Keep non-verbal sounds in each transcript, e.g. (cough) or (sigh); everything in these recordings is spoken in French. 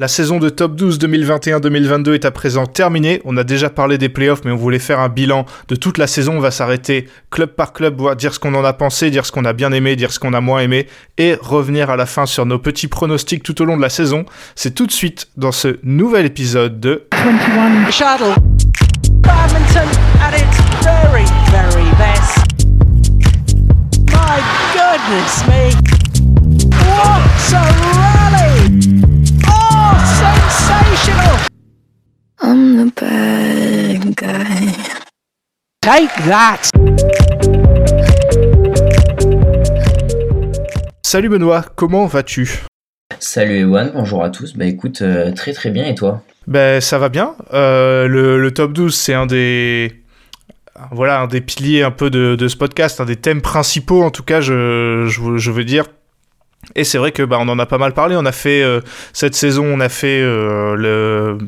La saison de top 12 2021-2022 est à présent terminée. On a déjà parlé des playoffs, mais on voulait faire un bilan de toute la saison. On va s'arrêter club par club, voir dire ce qu'on en a pensé, dire ce qu'on a bien aimé, dire ce qu'on a moins aimé, et revenir à la fin sur nos petits pronostics tout au long de la saison. C'est tout de suite dans ce nouvel épisode de 21 Shuttle. Badminton at its very, very best. My goodness me. What a I'm the bad guy. Take that! Salut Benoît, comment vas-tu? Salut Ewan, bonjour à tous. Bah écoute, euh, très très bien et toi? Ben ça va bien. Euh, le, top 12 c'est un des voilà un des piliers un peu de, ce podcast, un des thèmes principaux en tout cas je, je, veux dire. Et c'est vrai que bah, on en a pas mal parlé. On a fait euh, cette saison, on a fait le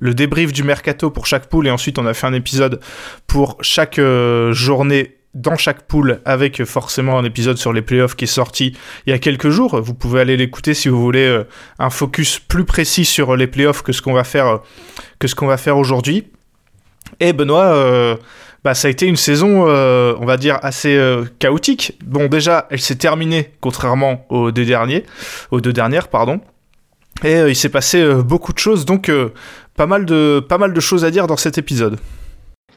le débrief du mercato pour chaque poule et ensuite on a fait un épisode pour chaque euh, journée dans chaque poule avec euh, forcément un épisode sur les playoffs qui est sorti il y a quelques jours. Vous pouvez aller l'écouter si vous voulez euh, un focus plus précis sur les playoffs que ce qu'on va faire que ce qu'on va faire aujourd'hui. Et Benoît, bah, ça a été une saison, on va dire, assez chaotique. Bon, déjà, elle s'est terminée, contrairement aux deux derniers, aux deux dernières, pardon. Et il s'est passé beaucoup de choses, donc pas mal de, choses à dire dans cet épisode.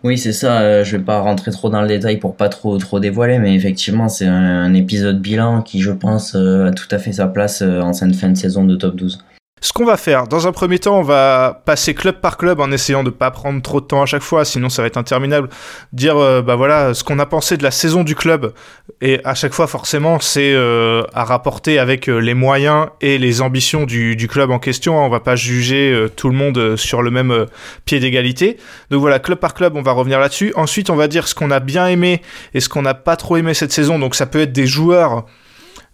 Oui, c'est ça. Euh, je vais pas rentrer trop dans le détail pour pas trop trop dévoiler, mais effectivement, c'est un, épisode bilan qui, je pense, euh, a tout à fait sa place euh, en cette fin de saison de top 12. Ce qu'on va faire, dans un premier temps, on va passer club par club en essayant de pas prendre trop de temps à chaque fois, sinon ça va être interminable. Dire, euh, bah voilà, ce qu'on a pensé de la saison du club, et à chaque fois, forcément, c'est euh, à rapporter avec euh, les moyens et les ambitions du, club en question. On va pas juger tout le monde sur le même pied d'égalité. Donc voilà, club par club, on va revenir là-dessus. Ensuite, on va dire ce qu'on a bien aimé et ce qu'on n'a pas trop aimé cette saison. Donc ça peut être des joueurs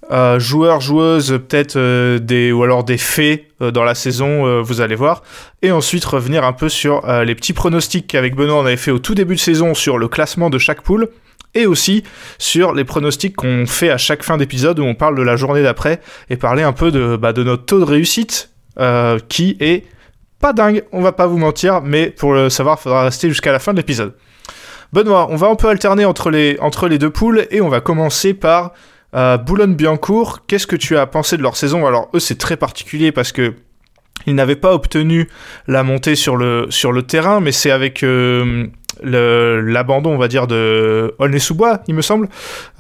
euh, joueurs, joueuses, peut-être euh, des ou alors des faits euh, dans la saison, vous allez voir. Et ensuite revenir un peu sur les petits pronostics qu'avec Benoît on avait fait au tout début de saison sur le classement de chaque poule. Et aussi sur les pronostics qu'on fait à chaque fin d'épisode où on parle de la journée d'après et parler un peu de, bah, de notre taux de réussite qui est pas dingue, on va pas vous mentir, mais pour le savoir, il faudra rester jusqu'à la fin de l'épisode. Benoît, on va un peu alterner entre les, entre les deux poules et on va commencer par euh, Boulogne-Biancourt, qu'est-ce que tu as pensé de leur saison? Alors eux c'est très particulier parce que ils n'avaient pas obtenu la montée sur le, terrain, mais c'est avec euh, l'abandon, on va dire, de Aulnay-sous-Bois, il me semble,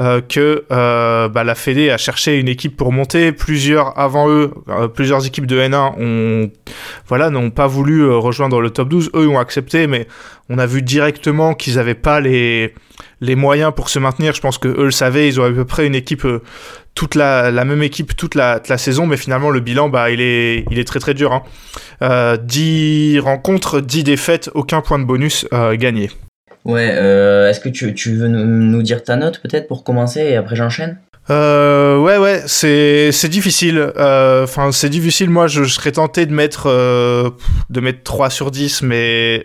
euh, que bah, la Fédé a cherché une équipe pour monter. Plusieurs avant eux, plusieurs équipes de N1 ont, voilà, n'ont pas voulu rejoindre le top 12. Eux ont accepté, mais on a vu directement qu'ils n'avaient pas les les moyens pour se maintenir. Je pense que eux le savaient, ils ont à peu près une équipe, euh, toute la, la, même équipe toute la, la, saison, mais finalement le bilan, bah, il est, il est très très dur. Hein. Euh, 10 rencontres, 10 défaites, aucun point de bonus euh, gagné. Ouais, est-ce que tu, tu, veux nous dire ta note peut-être pour commencer et après j'enchaîne? Euh, ouais, ouais, c'est c'est difficile. Enfin, c'est difficile. Moi, je, je, serais tenté de mettre de mettre 3 sur 10, mais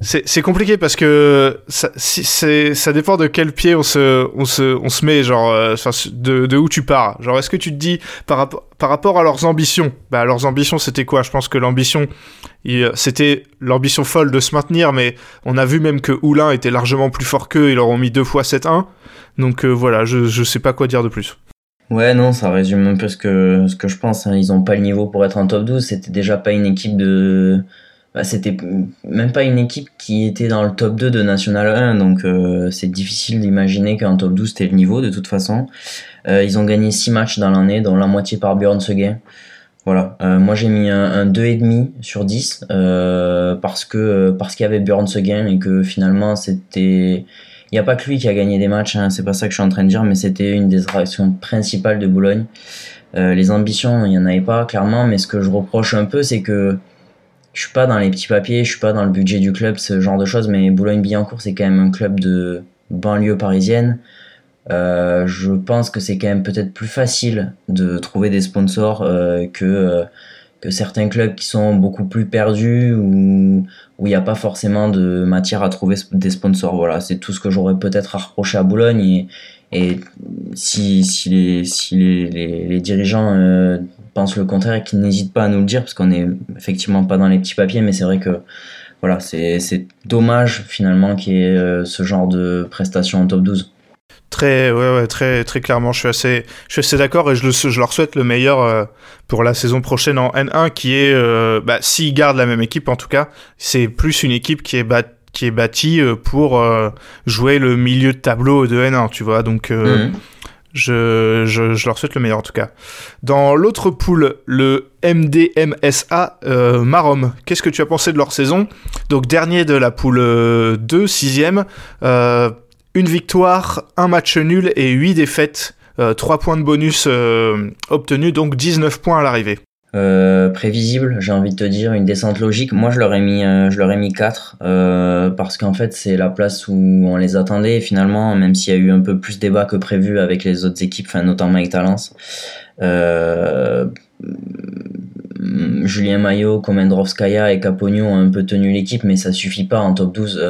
c'est compliqué parce que ça, si, ça dépend de quel pied on se, on se, on se met, genre, euh, de, de, où tu pars. Genre, est-ce que tu te dis, par, rapport par rapport à leurs ambitions, bah, leurs ambitions, c'était quoi? Je pense que l'ambition, c'était l'ambition folle de se maintenir, mais on a vu même que Oulin était largement plus fort qu'eux, ils leur ont mis deux fois 7-1. Donc euh, voilà, je, je sais pas quoi dire de plus. Ouais, non, ça résume un peu ce que, ce que je pense. Hein. Ils ont pas le niveau pour être en top 12. C'était déjà pas une équipe de bah, c'était même pas une équipe qui était dans le top 2 de National 1, donc euh, c'est difficile d'imaginer qu'un top 12 c'était le niveau de toute façon. Euh, ils ont gagné 6 matchs dans l'année, dont la moitié par Björn Seguin. Voilà, euh, moi j'ai mis un, un 2,5 sur 10 parce que parce qu'il y avait Björn Seguin et que finalement c'était il n'y a pas que lui qui a gagné des matchs, hein, c'est pas ça que je suis en train de dire, mais c'était une des attractions principales de Boulogne. les ambitions, il n'y en avait pas clairement, mais ce que je reproche un peu, c'est que je suis pas dans les petits papiers, je suis pas dans le budget du club, ce genre de choses, mais Boulogne-Billancourt, c'est quand même un club de banlieue parisienne. Euh, je pense que c'est quand même peut-être plus facile de trouver des sponsors euh, que, euh, que certains clubs qui sont beaucoup plus perdus ou où il n'y a pas forcément de matière à trouver des sponsors. Voilà, c'est tout ce que j'aurais peut-être à reprocher à Boulogne. Et si, si, les, si les, les, dirigeants euh, pensent le contraire et qu'ils n'hésitent pas à nous le dire, parce qu'on n'est effectivement pas dans les petits papiers, mais c'est vrai que voilà, c'est dommage finalement qu'il y ait euh, ce genre de prestations en top 12. Très, ouais, très, très clairement, je suis assez, assez d'accord et je, le, je leur souhaite le meilleur euh, pour la saison prochaine en N1, qui est, bah, s'ils gardent la même équipe, en tout cas, c'est plus une équipe qui est, qui est bâtie euh, pour jouer le milieu de tableau de N1, tu vois. Donc, mhm. je, je, je, leur souhaite le meilleur en tout cas. Dans l'autre pool, le MDMSA Marom, qu'est-ce que tu as pensé de leur saison? Donc, dernier de la poule 2, sixième. Euh, une victoire, un match nul et 8 défaites. 3 euh, points de bonus euh, obtenus, donc 19 points à l'arrivée. Euh, prévisible, j'ai envie de te dire, une descente logique. Moi, je leur ai mis, je leur ai mis 4 parce qu'en fait, c'est la place où on les attendait. finalement, même s'il y a eu un peu plus débat que prévu avec les autres équipes, enfin, notamment avec Talence, Julien Maillot, Komendrovskaya et Capogno ont un peu tenu l'équipe, mais ça suffit pas en top 12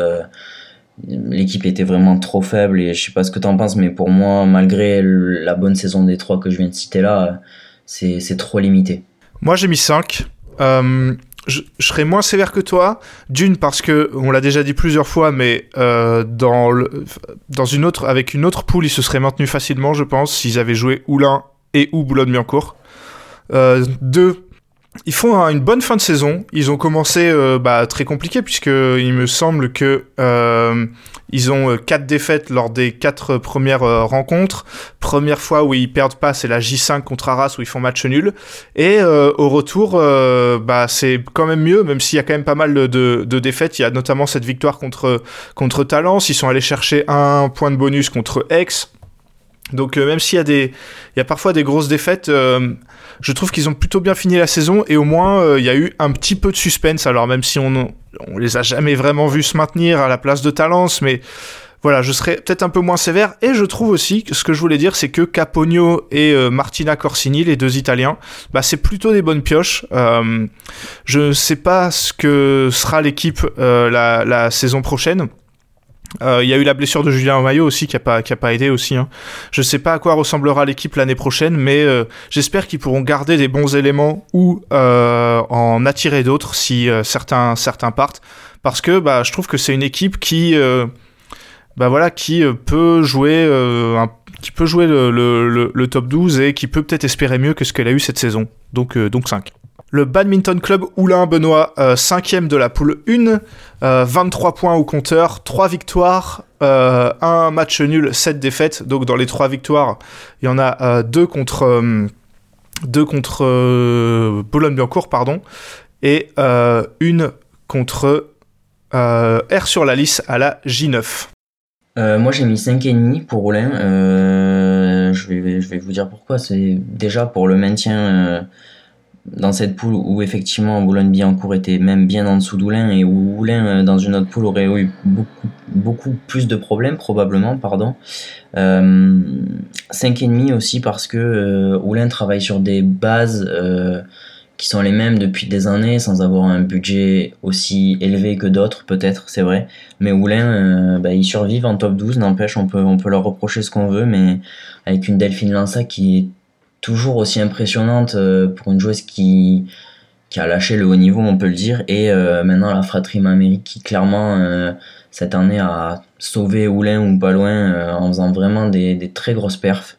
l'équipe était vraiment trop faible et je sais pas ce que tu en penses, mais pour moi, malgré la bonne saison des trois que je viens de citer là, c'est trop limité. Moi, j'ai mis 5. Euh, je, serais moins sévère que toi. D'une, parce que, on l'a déjà dit plusieurs fois, mais euh, dans, dans une autre, avec une autre poule, ils se seraient maintenus facilement, je pense, s'ils avaient joué Oulin et ou Boulogne-Biancourt. Euh, deux, ils font une bonne fin de saison. Ils ont commencé bah, très compliqué puisque il me semble que ils ont euh, quatre défaites lors des quatre premières rencontres. Première fois où ils perdent pas, c'est la J5 contre Arras où ils font match nul. Et au retour, bah c'est quand même mieux, même s'il y a quand même pas mal de, de, défaites. Il y a notamment cette victoire contre contre Talence. Ils sont allés chercher un point de bonus contre Aix. Donc même s'il y a des, il y a parfois des grosses défaites je trouve qu'ils ont plutôt bien fini la saison et au moins euh, il y a eu un petit peu de suspense. Alors même si on, on les a jamais vraiment vus se maintenir à la place de Talence, mais voilà, je serais peut-être un peu moins sévère. Et je trouve aussi que ce que je voulais dire, c'est que Capogno et euh, Martina Corsini, les deux Italiens, bah, c'est plutôt des bonnes pioches. Euh, je ne sais pas ce que sera l'équipe la, la, saison prochaine. Euh, il y a eu la blessure de Julien Maillot aussi qui a pas qui a pas aidé aussi. Hein. Je sais pas à quoi ressemblera l'équipe l'année prochaine, mais euh, j'espère qu'ils pourront garder des bons éléments ou euh, en attirer d'autres si certains certains partent, parce que bah je trouve que c'est une équipe qui bah voilà qui peut jouer qui peut jouer le, le, le, top 12 et qui peut peut-être espérer mieux que ce qu'elle a eu cette saison. Donc donc 5. Le Badminton Club Oulin Benoît, 5 de la poule 1, 23 points au compteur, 3 victoires, euh, un match nul, 7 défaites. Donc dans les 3 victoires, il y en a 2 euh, contre, 2 euh, contre Boulogne-Biancourt, pardon, et une contre R sur la liste à la J9. moi j'ai mis 5,5 pour Oulin. je, vais, je vais vous dire pourquoi. C'est déjà pour le maintien dans cette poule où effectivement Boulogne-Billancourt était même bien en dessous d'Oulin et où Oulin euh, dans une autre poule aurait eu beaucoup, beaucoup plus de problèmes probablement pardon. Euh, 5,5 aussi parce que euh, Oulin travaille sur des bases euh, qui sont les mêmes depuis des années sans avoir un budget aussi élevé que d'autres peut-être c'est vrai. Mais Oulin bah, ils survivent en top 12 n'empêche on peut, on peut leur reprocher ce qu'on veut mais avec une Delphine Lança qui est toujours aussi impressionnante euh, pour une joueuse qui, qui a lâché le haut niveau, on peut le dire. Et euh, maintenant, la fratrie Amérique qui, clairement, euh, cette année a sauvé Oulin ou pas loin en faisant vraiment des, des très grosses perfs.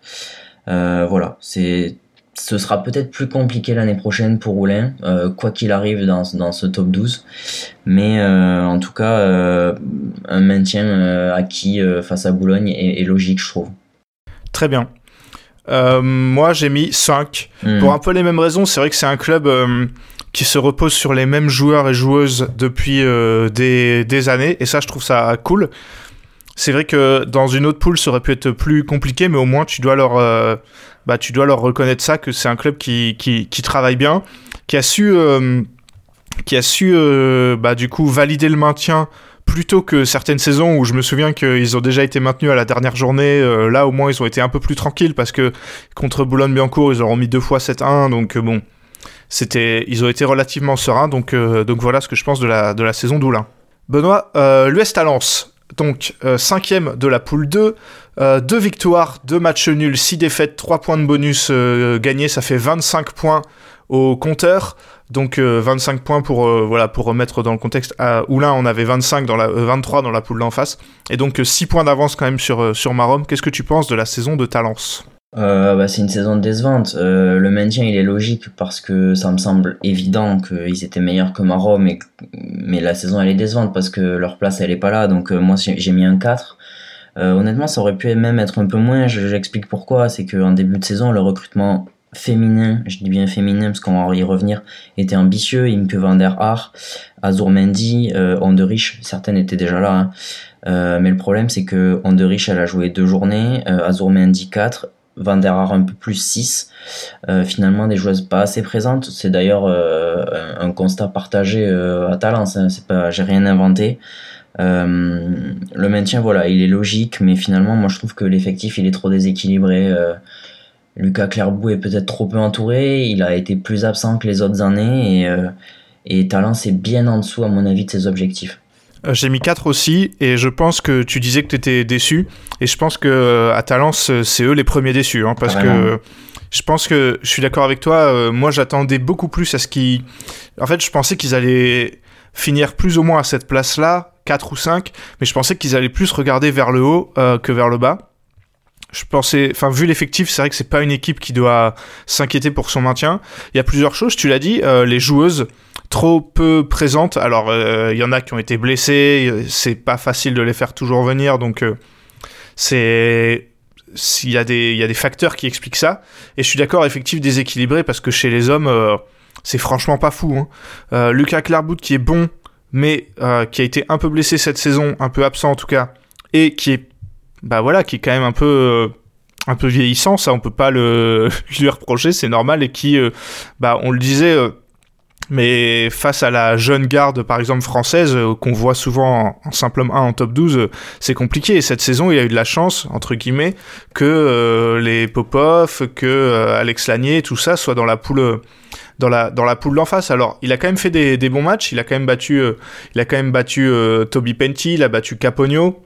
voilà, c'est ce sera peut-être plus compliqué l'année prochaine pour Oulin, quoi qu'il arrive dans, dans, ce top 12. Mais en tout cas, un maintien acquis face à Boulogne est, logique, je trouve. Très bien. Euh, moi, j'ai mis 5. Hmm. Pour un peu les mêmes raisons, c'est vrai que c'est un club euh, qui se repose sur les mêmes joueurs et joueuses depuis euh, des, des, années. Et ça, je trouve ça cool. C'est vrai que dans une autre poule, ça aurait pu être plus compliqué, mais au moins, tu dois leur, bah, tu dois leur reconnaître ça, que c'est un club qui, qui, qui, travaille bien, qui a su, qui a su bah, du coup, valider le maintien plutôt que certaines saisons où je me souviens qu'ils ont déjà été maintenus à la dernière journée. Euh, là, au moins, ils ont été un peu plus tranquilles parce que contre Boulogne-Biancourt, ils auront mis deux fois 7-1. Donc, euh, bon, c'était, ils ont été relativement sereins. Donc, donc voilà ce que je pense de la, saison d'Oulin. Benoît, l'Ouest à Lens. Donc, cinquième de la poule 2, deux victoires, deux matchs nuls, six défaites, trois points de bonus gagnés, ça fait 25 points au compteur. Donc 25 euh, points pour euh, voilà pour remettre dans le contexte. À Oulin, on avait 25 dans la 23 euh, dans la poule d'en face et donc 6 points d'avance quand même sur sur Marom. Qu'est-ce que tu penses de la saison de Talence? Bah, c'est une saison décevante. le maintien, il est logique parce que ça me semble évident qu'ils étaient meilleurs que Marom, mais, la saison, elle est décevante parce que leur place, elle est pas là. Donc, moi, j'ai mis un 4. honnêtement, ça aurait pu même être un peu moins. J'explique pourquoi. C'est qu'en début de saison, le recrutement féminin, je dis bien féminin parce qu'on va y revenir, était ambitieux. Imke van der Haar, Azur Mendy, euh, certaines étaient déjà là. Hein. Euh, mais le problème, c'est que Onderich, elle a joué deux journées, euh, Azur Mendy 4, Van der Haar un peu plus 6. Euh, finalement, des joueuses pas assez présentes. C'est d'ailleurs euh, un constat partagé à Talence. Hein. J'ai rien inventé. le maintien, voilà, il est logique, mais finalement, moi, je trouve que l'effectif, il est trop déséquilibré. Lucas Clairbout est peut-être trop peu entouré, il a été plus absent que les autres années et, euh, et Talent c'est bien en dessous à mon avis de ses objectifs. Euh, j'ai mis 4 aussi et je pense que tu disais que tu étais déçu et je pense que euh, à Talence c'est eux les premiers déçus hein, parce que je pense que je suis d'accord avec toi moi j'attendais beaucoup plus à ce qui en fait je pensais qu'ils allaient finir plus ou moins à cette place là 4 ou 5 mais je pensais qu'ils allaient plus regarder vers le haut que vers le bas je pensais, enfin, vu l'effectif, c'est vrai que c'est pas une équipe qui doit s'inquiéter pour son maintien. Il y a plusieurs choses, tu l'as dit, euh, les joueuses trop peu présentes. Alors, euh, il y en a qui ont été blessées, c'est pas facile de les faire toujours venir, donc euh, c'est s'il y a des il y a des facteurs qui expliquent ça. Et je suis d'accord, effectif déséquilibré parce que chez les hommes, c'est franchement pas fou. Hein. Lucas Clairbout qui est bon, mais qui a été un peu blessé cette saison, un peu absent en tout cas, et qui est bah voilà, qui est quand même un peu euh, un peu vieillissant, ça on peut pas le (laughs) lui reprocher, c'est normal et qui euh, bah on le disait euh, mais face à la jeune garde, par exemple française, qu'on voit souvent en, simple 1 en top 12, c'est compliqué. Et cette saison, il a eu de la chance, entre guillemets, que les Popov, que Alex Lanier, tout ça, soit dans la poule, dans la, dans la poule d'en face. Alors, il a quand même fait des, des, bons matchs. Il a quand même battu, il a quand même battu Toby Penty, il a battu Capogno.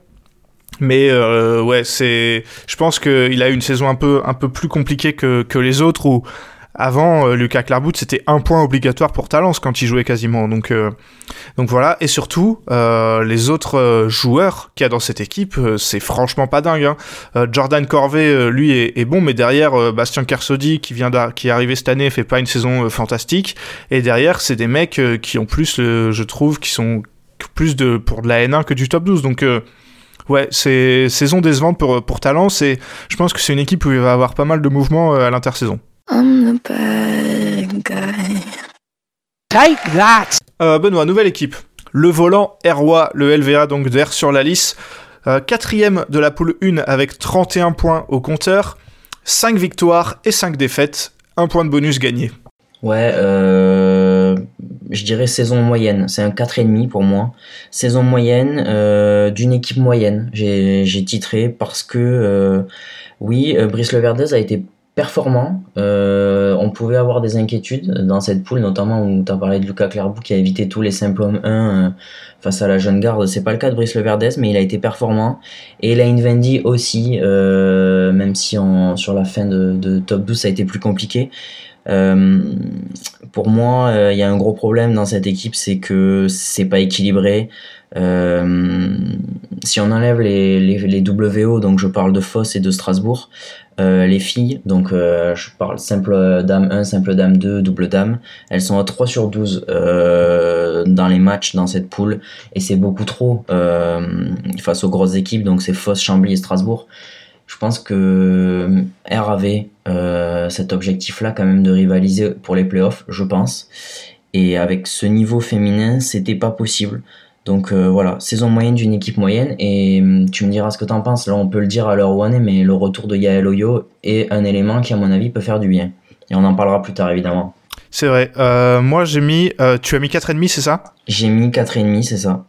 Mais euh, ouais, c'est. Je pense qu'il a eu une saison un peu, un peu plus compliquée que, que les autres où avant euh, Lucas Clairbout c'était un point obligatoire pour Talence quand il jouait quasiment. Donc, euh, donc voilà. Et surtout les autres joueurs qu'il y a dans cette équipe, c'est franchement pas dingue. Hein. Jordan Corvée, lui est, bon, mais derrière Bastien Kersodi qui vient est arrivé cette année fait pas une saison fantastique. Et derrière c'est des mecs qui ont plus, je trouve, qui sont plus de pour de la N1 que du top 12. Donc Ouais, c'est saison décevante pour, pour Talence et je pense que c'est une équipe où il va avoir pas mal de mouvements euh, à l'intersaison. Take that euh, Benoît, nouvelle équipe. Le volant Erwa, le LVA donc d'air sur la liste. Euh, quatrième de la poule 1 avec 31 points au compteur. 5 victoires et 5 défaites. Un point de bonus gagné. Ouais, euh, je dirais saison moyenne. C'est un 4,5 pour moi. Saison moyenne euh, d'une équipe moyenne. J'ai titré parce que, euh, oui, euh, Brice Leverdez a été performant. On pouvait avoir des inquiétudes dans cette poule, notamment où tu as parlé de Lucas Clairbout qui a évité tous les simples hommes 1 face à la jeune garde. C'est pas le cas de Brice Leverdez, mais il a été performant. Et Lane Vendy aussi, même si sur la fin de top 12 ça a été plus compliqué. Euh, pour moi, euh, il y a un gros problème dans cette équipe, c'est que c'est pas équilibré. Euh, si on enlève les, les, WO, donc je parle de Foss et de Strasbourg, les filles, donc je parle simple dame 1, simple dame 2, double dame, elles sont à 3 sur 12 dans les matchs dans cette poule et c'est beaucoup trop face aux grosses équipes, donc c'est Foss, Chambly et Strasbourg. Je pense que R avait euh, cet objectif-là quand même de rivaliser pour les playoffs, je pense. Et avec ce niveau féminin, c'était pas possible. Donc euh, voilà, saison moyenne d'une équipe moyenne. Et hum, tu me diras ce que t'en penses. Là, on peut le dire à l'heure où on est, mais le retour de Yael Oyo est un élément qui, à mon avis, peut faire du bien. Et on en parlera plus tard, évidemment. C'est vrai. Euh, moi, j'ai mis. tu as mis 4,5, c'est ça? J'ai mis 4,5, c'est ça.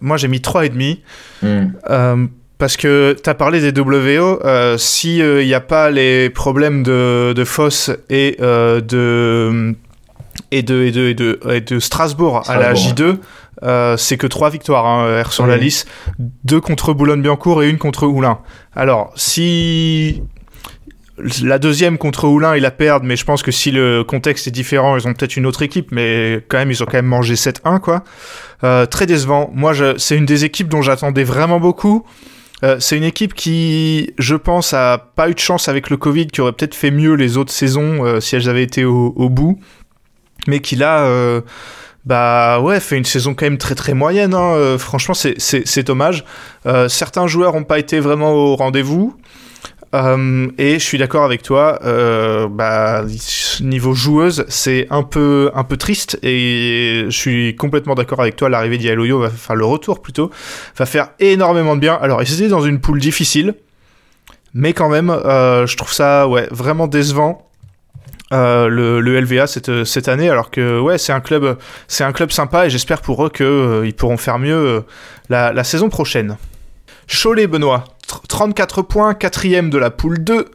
moi, j'ai mis 3,5. Mmh. Parce que tu as parlé des WO, euh, s'il n'y a pas les problèmes de, de fosse et euh, de et de, et de, et de, Strasbourg, à la J2, euh, c'est que trois victoires hein, sur la liste. Deux contre Boulogne-Biancourt et une contre Oulin. Alors, si la deuxième contre Oulin, ils la perdent, mais je pense que si le contexte est différent, ils ont peut-être une autre équipe, mais quand même, ils ont quand même mangé 7-1, quoi. Euh, très décevant. Moi, c'est une des équipes dont j'attendais vraiment beaucoup. Euh, c'est une équipe qui, je pense, a pas eu de chance avec le Covid, qui aurait peut-être fait mieux les autres saisons euh, si elles avaient été au, bout, mais qui là, bah ouais, fait une saison quand même très très moyenne. Hein. franchement, c'est dommage. certains joueurs n'ont pas été vraiment au rendez-vous. Euh, et je suis d'accord avec toi, euh, bah, niveau joueuse, c'est un peu, un peu triste et je suis complètement d'accord avec toi, l'arrivée d'Ialoyo va faire le retour plutôt, va faire énormément de bien. Alors, ils étaient dans une poule difficile, mais quand même, euh, je trouve ça ouais, vraiment décevant. le, LVA cette, cette année alors que ouais c'est un club c'est un club sympa et j'espère pour eux que ils pourront faire mieux la saison prochaine. Cholet Benoît 34 points, quatrième de la poule 2,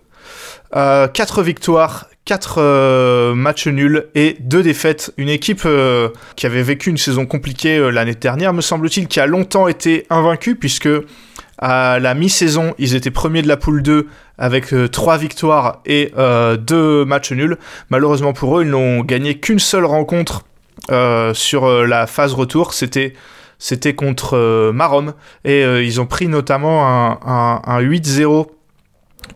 euh, 4 victoires, 4 euh, matchs nuls et 2 défaites. Une équipe euh, qui avait vécu une saison compliquée euh, l'année dernière, me semble-t-il, qui a longtemps été invaincue, puisque à la mi-saison, ils étaient premiers de la poule 2 avec 3 victoires et 2 matchs nuls. Malheureusement pour eux, ils n'ont gagné qu'une seule rencontre sur la phase retour. C'était c'était contre euh, Marom. Et euh, ils ont pris notamment un, 8-0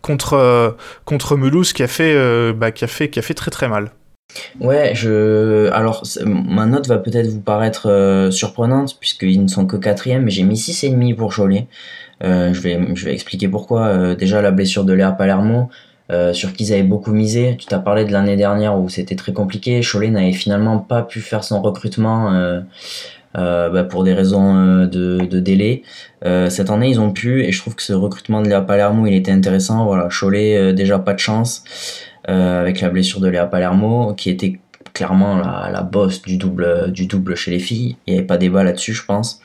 contre, euh, contre Mulhouse qui a, fait, bah, qui, a fait, qui a fait très très mal. Ouais, je. Alors, ma note va peut-être vous paraître surprenante, puisqu'ils ne sont que quatrième, mais j'ai mis 6,5 pour Cholet. je, vais, je vais expliquer pourquoi. déjà, la blessure de Léa Palermo, sur qui ils avaient beaucoup misé. Tu t'as parlé de l'année dernière où c'était très compliqué. Cholet n'avait finalement pas pu faire son recrutement bah, pour des raisons euh, de, de, délai. Euh, cette année, ils ont pu, et je trouve que ce recrutement de Léa Palermo, il était intéressant. Voilà, Cholet, déjà pas de chance avec la blessure de Léa Palermo, qui était clairement la, la bosse du double, du double chez les filles. Il n'y avait pas débat là-dessus, je pense.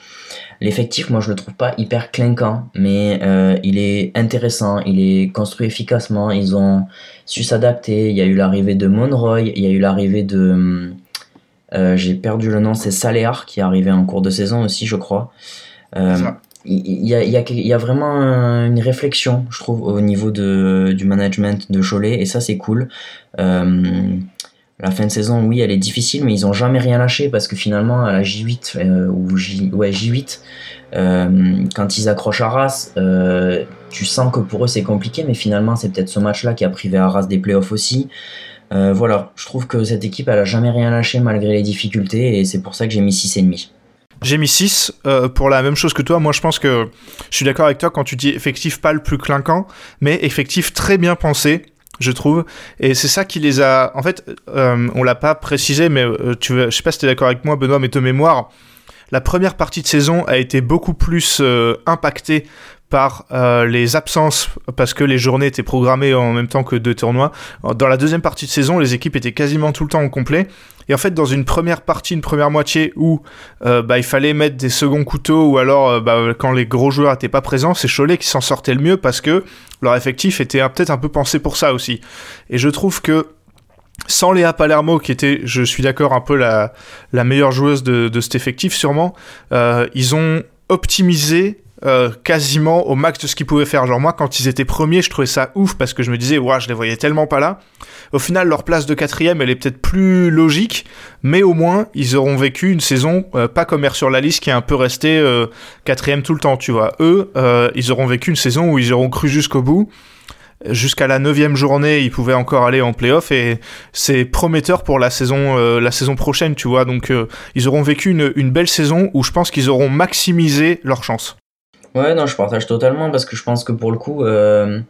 L'effectif, moi, je le trouve pas hyper clinquant, mais euh, il est intéressant, il est construit efficacement. Ils ont su s'adapter. Il y a eu l'arrivée de Monroy, il y a eu l'arrivée de euh, j'ai perdu le nom, c'est Saléar qui est arrivé en cours de saison aussi, je crois. Euh, il y, a, y, a, y, a, vraiment une réflexion, je trouve, au niveau de, du management de Cholet, et ça c'est cool. Euh, la fin de saison, oui, elle est difficile, mais ils ont jamais rien lâché parce que finalement, à la J8, euh, ou J, ouais, J8, euh, quand ils accrochent Arras, euh, tu sens que pour eux c'est compliqué, mais finalement, c'est peut-être ce match-là qui a privé Arras des playoffs aussi. Euh, voilà, je trouve que cette équipe, elle a jamais rien lâché malgré les difficultés et c'est pour ça que j'ai mis 6,5. J'ai mis 6 euh, pour la même chose que toi. Moi, je pense que je suis d'accord avec toi quand tu dis effectif pas le plus clinquant, mais effectif très bien pensé, je trouve. Et c'est ça qui les a. En fait, euh, on l'a pas précisé, mais tu veux... je sais pas si tu es d'accord avec moi, Benoît, mais de mémoire, la première partie de saison a été beaucoup plus impactée par euh, les absences parce que les journées étaient programmées en même temps que deux tournois. Dans la deuxième partie de saison, les équipes étaient quasiment tout le temps au complet. Et en fait, dans une première partie, une première moitié où euh, bah, il fallait mettre des seconds couteaux ou alors euh, bah, quand les gros joueurs n'étaient pas présents, c'est Cholet qui s'en sortait le mieux parce que leur effectif était peut-être un peu pensé pour ça aussi. Et je trouve que sans Léa Palermo, qui était, je suis d'accord, un peu la, meilleure joueuse de cet effectif, sûrement, ils ont optimisé euh, quasiment au max de ce qu'ils pouvaient faire. Genre moi, quand ils étaient premiers, je trouvais ça ouf parce que je me disais, ouais, je les voyais tellement pas là. Au final, leur place de quatrième, elle est peut-être plus logique, mais au moins, ils auront vécu une saison euh, pas comme Air sur la liste qui est un peu resté euh, quatrième tout le temps, tu vois. Eux, ils auront vécu une saison où ils auront cru jusqu'au bout. Jusqu'à la neuvième journée, ils pouvaient encore aller en playoff et c'est prometteur pour la saison, la saison prochaine, tu vois. Donc, ils auront vécu une, une belle saison où je pense qu'ils auront maximisé leur chance. Ouais, non, je partage totalement parce que je pense que pour le coup, euh,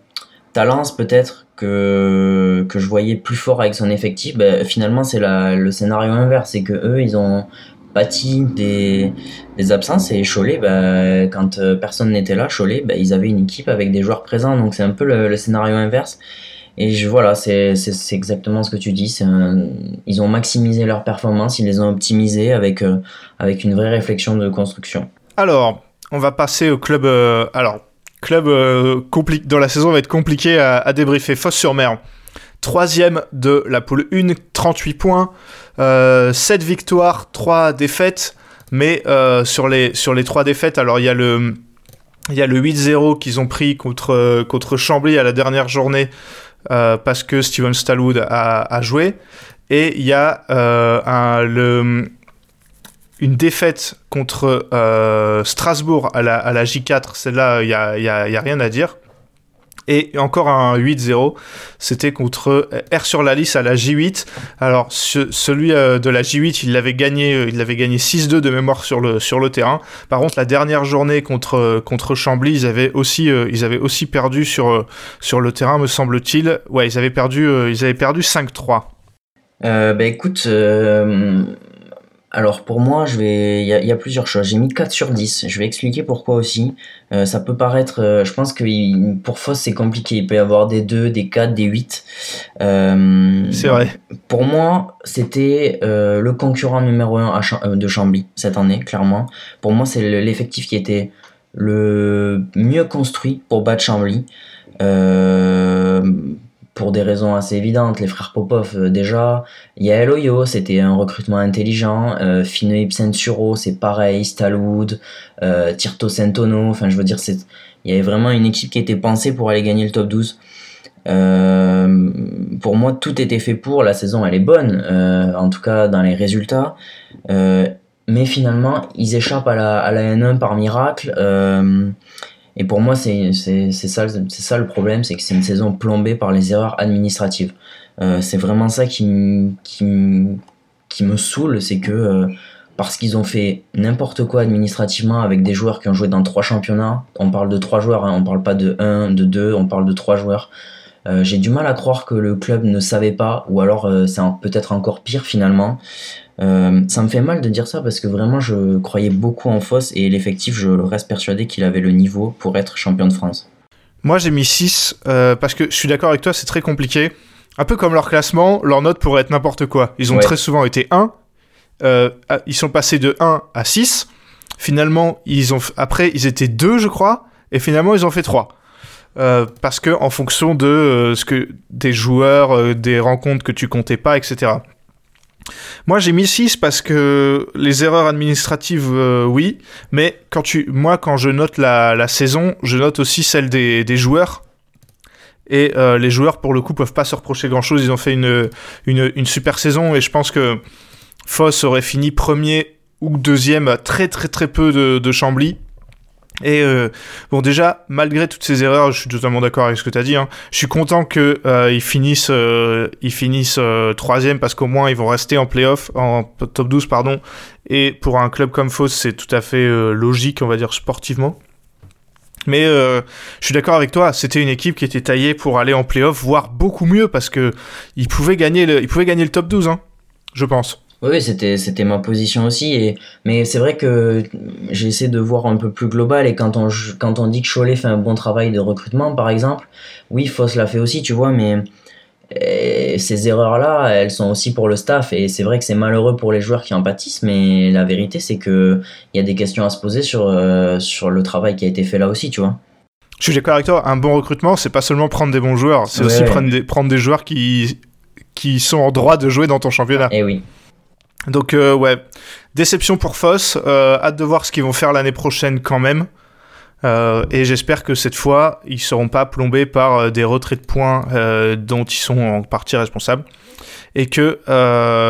Talence peut-être que, que je voyais plus fort avec son effectif, bah, finalement c'est le scénario inverse, c'est que eux ils ont pâti des, des absences et Cholet, bah, quand euh, personne n'était là, Cholet, bah, ils avaient une équipe avec des joueurs présents, donc c'est un peu le, scénario inverse. Et je, voilà, c'est exactement ce que tu dis. ils ont maximisé leur performance, ils les ont optimisés avec, euh, avec une vraie réflexion de construction. Alors, on va passer au club. alors, club euh, compliqué. La saison va être compliqué à, débriefer. Fosse sur mer. troisième de la poule 1, 38 points, 7 victoires, 3 défaites. Mais sur, les, sur les 3 défaites, alors il y a le, il y a le 8-0 qu'ils ont pris contre, Chambly à la dernière journée parce que Steven Stallwood a, joué. Et il y a le, une défaite contre euh, Strasbourg à la, à la J4, celle-là, il n'y a, y a, rien à dire. Et encore un 8-0, c'était contre R sur la liste à la J8. Alors celui euh, de la J8, il l'avait gagné, euh, gagné 6-2 de mémoire sur le, terrain. Par contre, la dernière journée contre, Chambly, ils avaient aussi, perdu sur, le terrain, me semble-t-il. Ouais, ils avaient perdu, ils avaient perdu 5-3. Euh, bah écoute, alors pour moi, je vais, il y, a plusieurs choses. J'ai mis 4 sur 10. Je vais expliquer pourquoi aussi. Euh, ça peut paraître, euh, je pense que pour Foss c'est compliqué. Il peut y avoir des 2, des 4, des 8. Euh, c'est vrai. Pour moi, c'était le concurrent numéro 1 de Chambly cette année, clairement. Pour moi, c'est l'effectif qui était le mieux construit pour battre Chambly. Euh, pour des raisons assez évidentes. Les frères Popov, euh, déjà. Yael Oyo, c'était un recrutement intelligent. Euh, Fine c'est pareil. Stalwood, euh, Tirto Sentono. Enfin, je veux dire, c'est, il y avait vraiment une équipe qui était pensée pour aller gagner le top 12. Euh, pour moi, tout était fait pour. La saison, elle est bonne, en tout cas dans les résultats. mais finalement, ils échappent à la, à la N1 par miracle. Et pour moi, c'est ça, ça le problème, c'est que c'est une saison plombée par les erreurs administratives. Euh, c'est vraiment ça qui, qui, qui me saoule, c'est que euh, parce qu'ils ont fait n'importe quoi administrativement avec des joueurs qui ont joué dans trois championnats, on parle de trois joueurs, hein, on parle pas de un, de deux, on parle de trois joueurs. Euh, j'ai du mal à croire que le club ne savait pas, ou alors c'est peut-être encore pire finalement. Euh, ça me fait mal de dire ça parce que vraiment je croyais beaucoup en Foss et l'effectif, je reste persuadé qu'il avait le niveau pour être champion de France. Moi j'ai mis 6 parce que je suis d'accord avec toi, c'est très compliqué. Un peu comme leur classement, leur note pourrait être n'importe quoi. Ils ont très souvent été 1, ils sont passés de 1 à 6. Finalement, ils ont, après, ils étaient 2, je crois, et finalement, ils ont fait 3. Euh, parce que en fonction de euh, ce que des joueurs, euh, des rencontres que tu comptais pas, etc. Moi j'ai mis 6 parce que les erreurs administratives, oui, mais quand tu, moi quand je note la, saison, je note aussi celle des, des joueurs. Et les joueurs, pour le coup, peuvent pas se reprocher grand chose. Ils ont fait une, une, une super saison et je pense que Foss aurait fini premier ou deuxième à très très très peu de, de Chambly. Et euh, bon, déjà, malgré toutes ces erreurs, je suis totalement d'accord avec ce que tu as dit. Hein, je suis content qu'ils finissent, euh, ils finissent euh, troisième parce qu'au moins ils vont rester en playoff, en top 12, pardon. Et pour un club comme Foss, c'est tout à fait logique, on va dire, sportivement. Mais je suis d'accord avec toi, c'était une équipe qui était taillée pour aller en playoff, voire beaucoup mieux parce que ils pouvaient gagner le, pouvaient gagner le top 12, hein, je pense. Oui, c'était c'était ma position aussi. Et, mais c'est vrai que j'ai essayé de voir un peu plus global. Et quand on, quand on dit que Cholet fait un bon travail de recrutement, par exemple, oui, Foss l'a fait aussi, tu vois, mais eh, ces erreurs-là, elles sont aussi pour le staff. Et c'est vrai que c'est malheureux pour les joueurs qui en pâtissent, mais la vérité, c'est qu'il y a des questions à se poser sur, euh, sur le travail qui a été fait là aussi, tu vois. Je suis d'accord avec toi, un bon recrutement, c'est pas seulement prendre des bons joueurs, c'est aussi prendre des, prendre des joueurs qui, qui sont en droit de jouer dans ton championnat. Et eh oui. Donc euh, ouais, déception pour Foss. Euh, hâte de voir ce qu'ils vont faire l'année prochaine quand même. Euh, et j'espère que cette fois, ils seront pas plombés par des retraits de points dont ils sont en partie responsables. Et que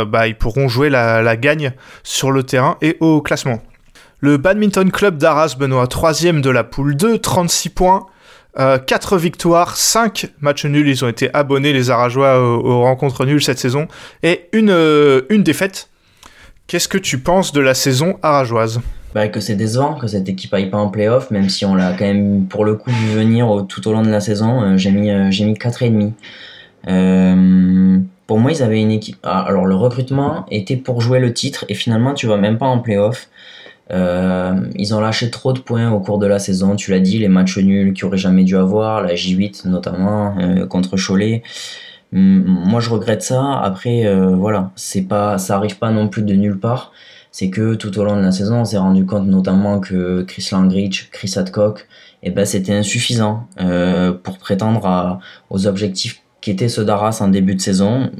bah, ils pourront jouer la, gagne sur le terrain et au classement. Le Badminton Club d'Arras, Benoît, troisième de la poule 2, 36 points. 4 victoires, 5 matchs nuls, ils ont été abonnés les Arageois aux, aux rencontres nulles cette saison, et une, une défaite Qu'est-ce que tu penses de la saison arageoise bah, que c'est décevant que cette équipe aille pas en playoff, même si on l'a quand même pour le coup vu venir tout au long de la saison. Euh, j'ai mis euh, j'ai mis 4,5. Euh, pour moi, ils avaient une équipe. Ah, alors le recrutement était pour jouer le titre et finalement tu vas même pas en playoff. Ils ont lâché trop de points au cours de la saison. Tu l'as dit, les matchs nuls qu'ils auraient jamais dû avoir, la J8 notamment contre Cholet. Moi, je regrette ça. Après, euh, voilà, c'est pas, ça arrive pas non plus de nulle part. C'est que tout au long de la saison, on s'est rendu compte notamment que Chris Langridge, Chris Adcock, eh ben, c'était insuffisant euh, pour prétendre à, aux objectifs qui étaient ceux d'Arras en début de saison.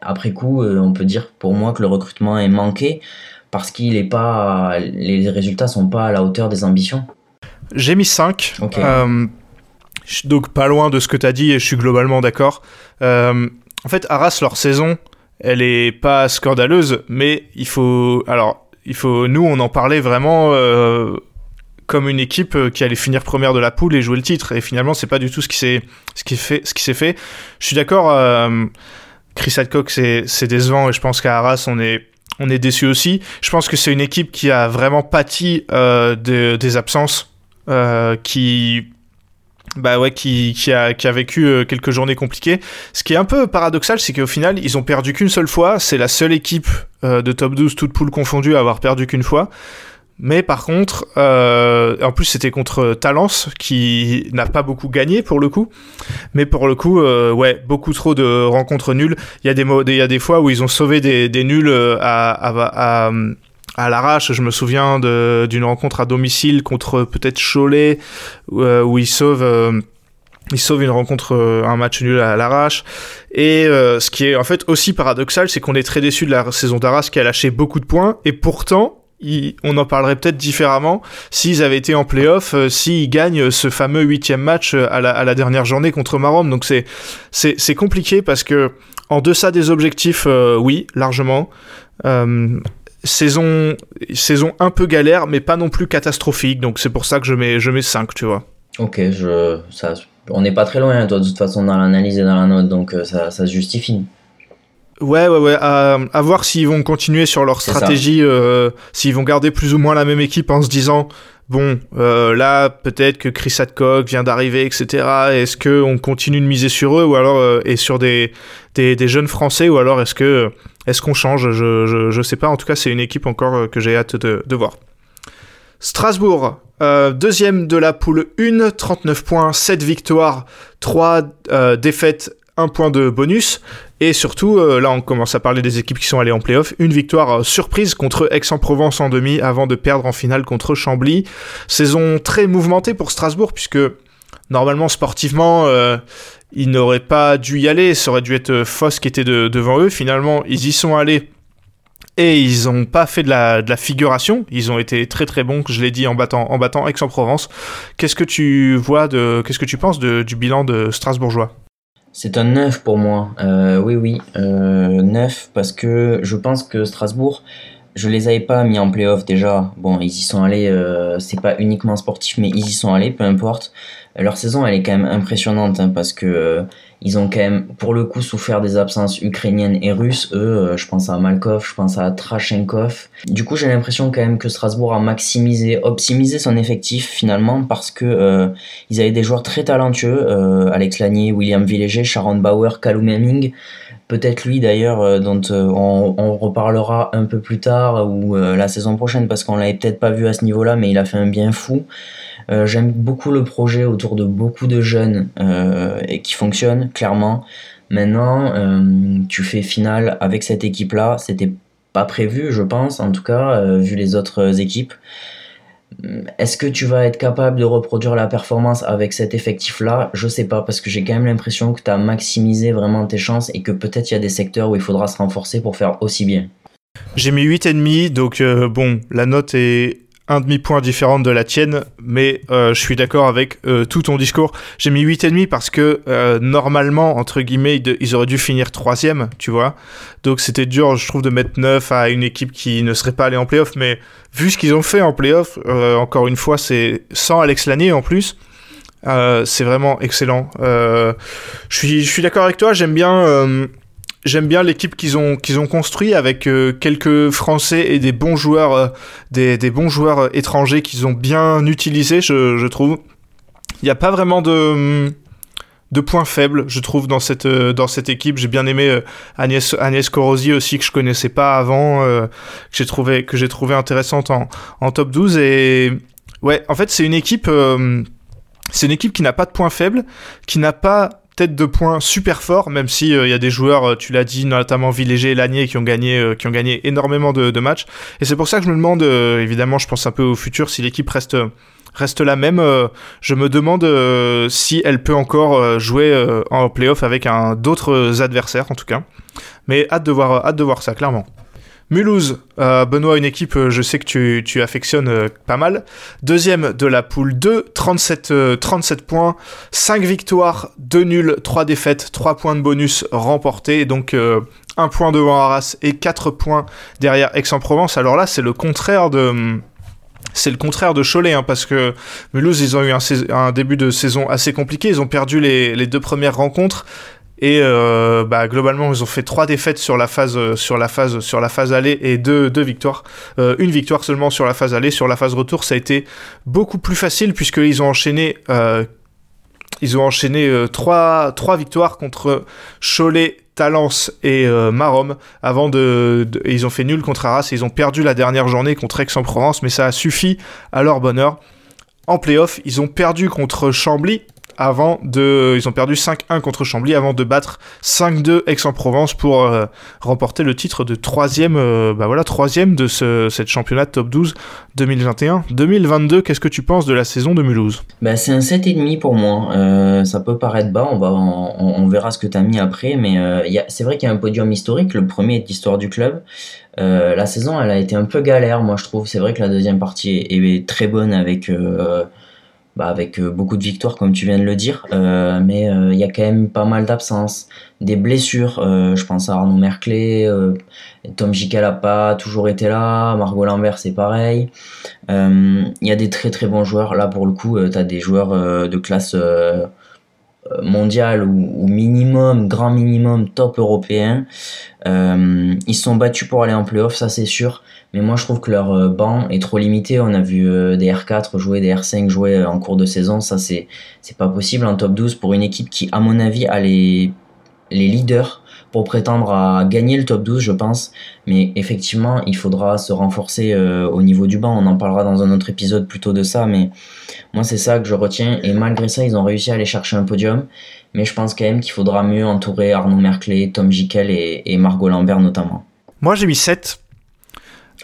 Après coup, on peut dire pour moi que le recrutement est manqué parce qu'il est pas, les résultats sont pas à la hauteur des ambitions. J'ai mis 5. Donc pas loin de ce que tu as dit et je suis globalement d'accord. en fait, Arras, leur saison, elle est pas scandaleuse, mais il faut. Alors, il faut. Nous, on en parlait vraiment euh, comme une équipe euh, qui allait finir première de la poule et jouer le titre. Et finalement, c'est pas du tout ce qui s'est ce qui fait fait. Je suis d'accord. Euh, Chris Hadcock, c'est décevant et je pense qu'à Arras, on est on est déçu aussi. Je pense que c'est une équipe qui a vraiment pâti des absences, qui bah ouais, qui, qui, a, qui a vécu euh, quelques journées compliquées. Ce qui est un peu paradoxal, c'est qu'au final, ils ont perdu qu'une seule fois. C'est la seule équipe euh, de top 12, toute poule confondue, à avoir perdu qu'une fois. Mais par contre, euh, en plus c'était contre Talence qui n'a pas beaucoup gagné pour le coup. Mais pour le coup, euh, ouais, beaucoup trop de rencontres nulles. Il y a des, il y a des fois où ils ont sauvé des, des nuls à, à, à à l'arrache. Je me souviens d'une rencontre à domicile contre peut-être Cholet euh, où il sauve. Euh, il sauve une rencontre, euh, un match nul à l'arrache. Et ce qui est en fait aussi paradoxal, c'est qu'on est très déçu de la saison d'Arras qui a lâché beaucoup de points. Et pourtant, on en parlerait peut-être différemment s'ils avaient été en playoff, s'ils gagnent ce fameux huitième match à la, à la, dernière journée contre Marom. Donc c'est c'est compliqué parce que en deçà des objectifs, oui, largement saison, saison un peu galère, mais pas non plus catastrophique. Donc c'est pour ça que je mets, je mets 5, tu vois. Ok, je, ça, on n'est pas très loin, hein, toi, de toute façon, dans l'analyse et dans la note, donc euh, ça, ça se justifie. Ouais, ouais, ouais. À, voir s'ils vont continuer sur leur stratégie, euh, s'ils vont garder plus ou moins la même équipe en se disant bon, euh, là, peut-être que Chris Hadcock vient d'arriver, etc. Est-ce qu'on continue de miser sur eux ou alors et sur des, des, des, jeunes Français ou alors est-ce que est-ce qu'on change? Je, je, je, sais pas. En tout cas, c'est une équipe encore euh, que j'ai hâte de, de, voir. Strasbourg, euh, deuxième de la poule 1, 39 points, 7 victoires, 3 euh, défaites, 1 point de bonus. Et surtout, euh, là on commence à parler des équipes qui sont allées en playoff. Une victoire euh, surprise contre Aix-en-Provence en demi avant de perdre en finale contre Chambly. Saison très mouvementée pour Strasbourg puisque normalement sportivement euh, ils n'auraient pas dû y aller, ça aurait dû être euh, Foss qui était devant eux. Finalement, ils y sont allés et ils n'ont pas fait de la, de la, figuration. Ils ont été très très bons, je l'ai dit, en battant, en battant Aix-en-Provence. Qu'est-ce que tu vois de, qu'est-ce que tu penses du bilan de Strasbourgeois? C'est un 9 pour moi. Euh, oui, oui, euh, 9 parce que je pense que Strasbourg, je les avais pas mis en playoff déjà. Bon, ils y sont allés, euh, c'est pas uniquement sportif, mais ils y sont allés, peu importe leur saison elle est quand même impressionnante hein, parce que euh, ils ont quand même pour le coup souffert des absences ukrainiennes et russes. Eux, euh, je pense à Malkov, je pense à Trashenkov. Du coup, j'ai l'impression quand même que Strasbourg a maximisé, optimisé son effectif finalement parce que euh, ils avaient des joueurs très talentueux, Alex Lanier, William Villéger, Sharon Bauer, Callum Hemming. Peut-être lui d'ailleurs, dont on, on, reparlera un peu plus tard ou la saison prochaine parce qu'on l'avait peut-être pas vu à ce niveau-là, mais il a fait un bien fou. Euh, j'aime beaucoup le projet autour de beaucoup de jeunes euh, et qui fonctionne clairement. Maintenant, euh, tu fais finale avec cette équipe-là, c'était pas prévu, je pense, en tout cas, vu les autres équipes. Est-ce que tu vas être capable de reproduire la performance avec cet effectif-là? Je sais pas, parce que j'ai quand même l'impression que tu as maximisé vraiment tes chances et que peut-être il y a des secteurs où il faudra se renforcer pour faire aussi bien. J'ai mis 8,5, donc bon, la note est un demi-point différent de la tienne, mais euh, je suis d'accord avec euh, tout ton discours. J'ai mis 8,5 parce que euh, normalement, entre guillemets, ils auraient dû finir troisième, tu vois. Donc c'était dur, je trouve, de mettre 9 à une équipe qui ne serait pas allée en playoff, mais vu ce qu'ils ont fait en playoff, encore une fois, c'est sans Alex Lanier en plus. c'est vraiment excellent. je suis, je suis d'accord avec toi, j'aime bien J'aime bien l'équipe qu'ils ont qu'ils ont construit avec euh, quelques Français et des bons joueurs euh, des, des, bons joueurs euh, étrangers qu'ils ont bien utilisés, je, je trouve. Il n'y a pas vraiment de de points faibles, je trouve, dans cette, dans cette équipe. J'ai bien aimé Agnès, Agnès Corosi aussi, que je connaissais pas avant, que j'ai trouvé, que j'ai trouvé intéressante en, en top 12. Et ouais, en fait, c'est une équipe, c'est une équipe qui n'a pas de points faibles, qui n'a pas tête de points super fort, même si il euh, y a des joueurs, euh, tu l'as dit, notamment Villéger et Lanier, qui ont gagné, euh, qui ont gagné énormément de, matchs. Et c'est pour ça que je me demande, évidemment, je pense un peu au futur, si l'équipe reste reste la même. je me demande si elle peut encore jouer en playoff avec d'autres adversaires, en tout cas. Mais hâte de voir, hâte de voir ça, clairement. Mulhouse, euh, Benoît, une équipe, euh, je sais que tu, tu affectionnes euh, pas mal. Deuxième de la poule 2, 37, 37 points, 5 victoires, 2 nuls, 3 défaites, 3 points de bonus remportés, donc 1 point devant Arras et 4 points derrière Aix-en-Provence. Alors là, c'est le contraire de c'est le contraire de Cholet, hein, parce que Mulhouse, ils ont eu un, un, début de saison assez compliqué. Ils ont perdu les, les deux premières rencontres. Et euh, bah, globalement, ils ont fait trois défaites sur la phase, euh, sur la phase, sur la phase aller et deux, deux victoires. Euh, une victoire seulement sur la phase aller. Sur la phase retour, ça a été beaucoup plus facile puisqu'ils ont enchaîné, ils ont enchaîné trois, trois victoires contre Cholet, Talence et Marom avant de, ils ont fait nul contre Arras et ils ont perdu la dernière journée contre Aix-en-Provence mais ça a suffi à leur bonheur. En playoff, ils ont perdu contre Chambly avant de. Ils ont perdu 5-1 contre Chambly avant de battre 5-2 Aix-en-Provence pour euh, remporter le titre de troisième, euh, bah voilà, troisième de ce cette championnat top 12 2021. 2022, qu'est-ce que tu penses de la saison de Mulhouse? Bah, C'est un 7,5 pour moi. Euh, ça peut paraître bas, on, va, on, verra ce que tu as mis après, mais c'est vrai qu'il y a un podium historique. Le premier est l'histoire du club. la saison, elle a été un peu galère, moi je trouve. C'est vrai que la deuxième partie est très bonne avec bah, avec euh, beaucoup de victoires comme tu viens de le dire, euh, mais euh, il y a quand même pas mal d'absences, des blessures. je pense à Arnaud Merclé, Tom Jikel a pas toujours été là, Margot Lambert c'est pareil. Il y a des très très bons joueurs. Là pour le coup, tu as des joueurs de classe mondiale ou, minimum, grand minimum, top européen. ils se sont battus pour aller en playoff, ça c'est sûr. Mais moi, je trouve que leur euh, banc est trop limité. On a vu euh, des R4 jouer, des R5 jouer euh, en cours de saison. Ça, c'est, c'est pas possible en top 12 pour une équipe qui, à mon avis, a les, les leaders pour prétendre à gagner le top 12, je pense. Mais effectivement, il faudra se renforcer au niveau du banc. On en parlera dans un autre épisode plutôt de ça. Mais moi, c'est ça que je retiens. Et malgré ça, ils ont réussi à aller chercher un podium. Mais je pense quand même qu'il faudra mieux entourer Arnaud Merclé, Tom Jikel et, et Margot Lambert notamment. Moi, j'ai mis 7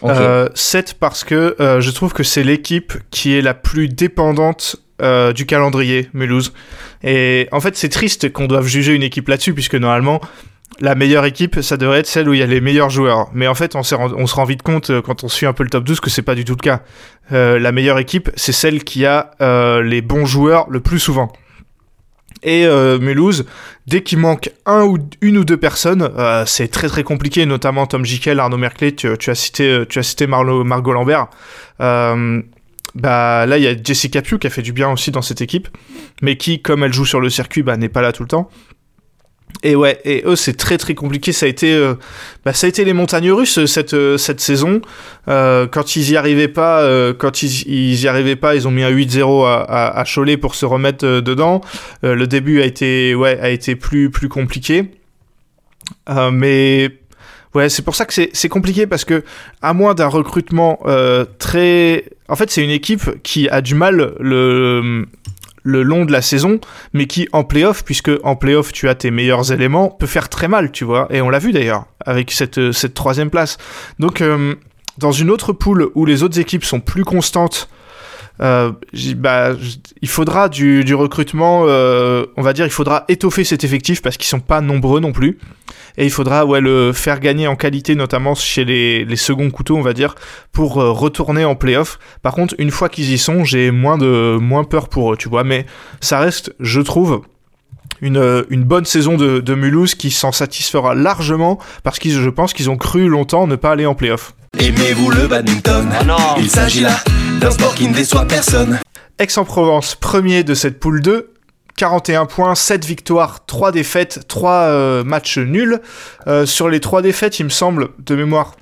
euh, 7 parce que euh, je trouve que c'est l'équipe qui est la plus dépendante euh, du calendrier, Mulhouse. Et en fait, c'est triste qu'on doive juger une équipe là-dessus, puisque normalement, la meilleure équipe, ça devrait être celle où il y a les meilleurs joueurs. Mais en fait, on, on se rend vite compte euh, quand on suit un peu le top 12 que c'est pas du tout le cas. la meilleure équipe, c'est celle qui a les bons joueurs le plus souvent. Et euh, Mulhouse, dès qu'il manque un ou une ou deux personnes, euh, c'est très très compliqué, notamment Tom Jikel, Arnaud Merclé, tu, as cité, tu as cité Margot Lambert. Euh, bah là il y a Jessica Pugh qui a fait du bien aussi dans cette équipe, mais qui, comme elle joue sur le circuit, bah, n'est pas là tout le temps. Et ouais, et eux c'est très très compliqué. Ça a été, euh, bah, ça a été les montagnes russes euh, cette euh, cette saison. quand ils y arrivaient pas, quand ils, ils y arrivaient pas, ils ont mis un 8-0 à, à, Cholet pour se remettre dedans. le début a été ouais a été plus plus compliqué. mais ouais, c'est pour ça que c'est compliqué parce que à moins d'un recrutement très, en fait c'est une équipe qui a du mal le le long de la saison, mais qui en playoff, puisque en playoff tu as tes meilleurs éléments, peut faire très mal, tu vois. Et on l'a vu d'ailleurs avec cette, euh, cette troisième place. Donc euh, dans une autre poule où les autres équipes sont plus constantes, euh, bah, il faudra du, recrutement, on va dire, il faudra étoffer cet effectif parce qu'ils sont pas nombreux non plus et il faudra ouais, le faire gagner en qualité, notamment chez les, les seconds couteaux, on va dire, pour euh, retourner en playoff. Par contre, une fois qu'ils y sont, j'ai moins, de, moins peur pour eux, tu vois, mais ça reste, je trouve, une, euh, une, bonne saison de, de Mulhouse qui s'en satisfera largement parce que je pense qu'ils ont cru longtemps ne pas aller en playoff. Aimez-vous le badminton? Ah non. Il s'agit là d'un sport qui ne déçoit personne. Aix-en-Provence, premier de cette poule 2, 41 points, 7 victoires, 3 défaites, 3 euh, matchs nuls. Euh, sur les 3 défaites, il me semble, de mémoire,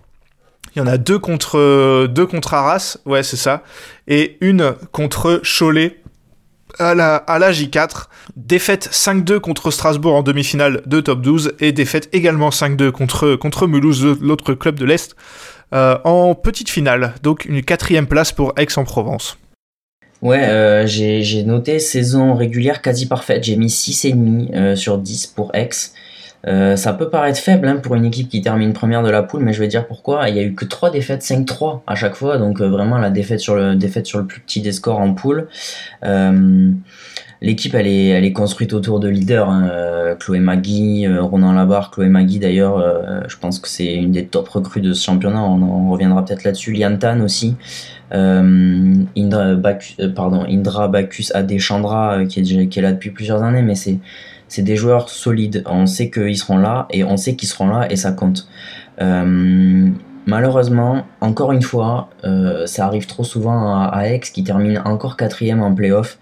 il y en a 2 contre, deux contre Arras, ouais c'est ça, et une contre Cholet à la, à la J4. Défaite 5-2 contre Strasbourg en demi-finale de top 12 et défaite également 5-2 contre, contre Mulhouse, l'autre club de l'Est, euh, en petite finale. Donc une quatrième place pour Aix-en-Provence. Ouais, euh, j'ai noté saison régulière quasi parfaite. J'ai mis 6,5 euh, sur 10 pour X. Euh, ça peut paraître faible hein, pour une équipe qui termine première de la poule, mais je vais dire pourquoi. Il y a eu que 3 défaites, 5-3 à chaque fois, donc euh, vraiment la défaite sur, le, plus petit des scores en poule. L'équipe, elle est, construite autour de leaders. Hein. Chloé Magui, Ronan Labarre, Chloé Magui d'ailleurs, je pense que c'est une des top recrues de ce championnat, on, reviendra peut-être là-dessus. Liantan aussi. Indra, Bacchus, pardon, Indra Adeshandra, qui est, qui est là depuis plusieurs années, mais c'est c'est des joueurs solides. On sait qu'ils seront là et on sait qu'ils seront là et ça compte. Euh, malheureusement, encore une fois, euh, ça arrive trop souvent à, Aix qui termine encore quatrième en playoff.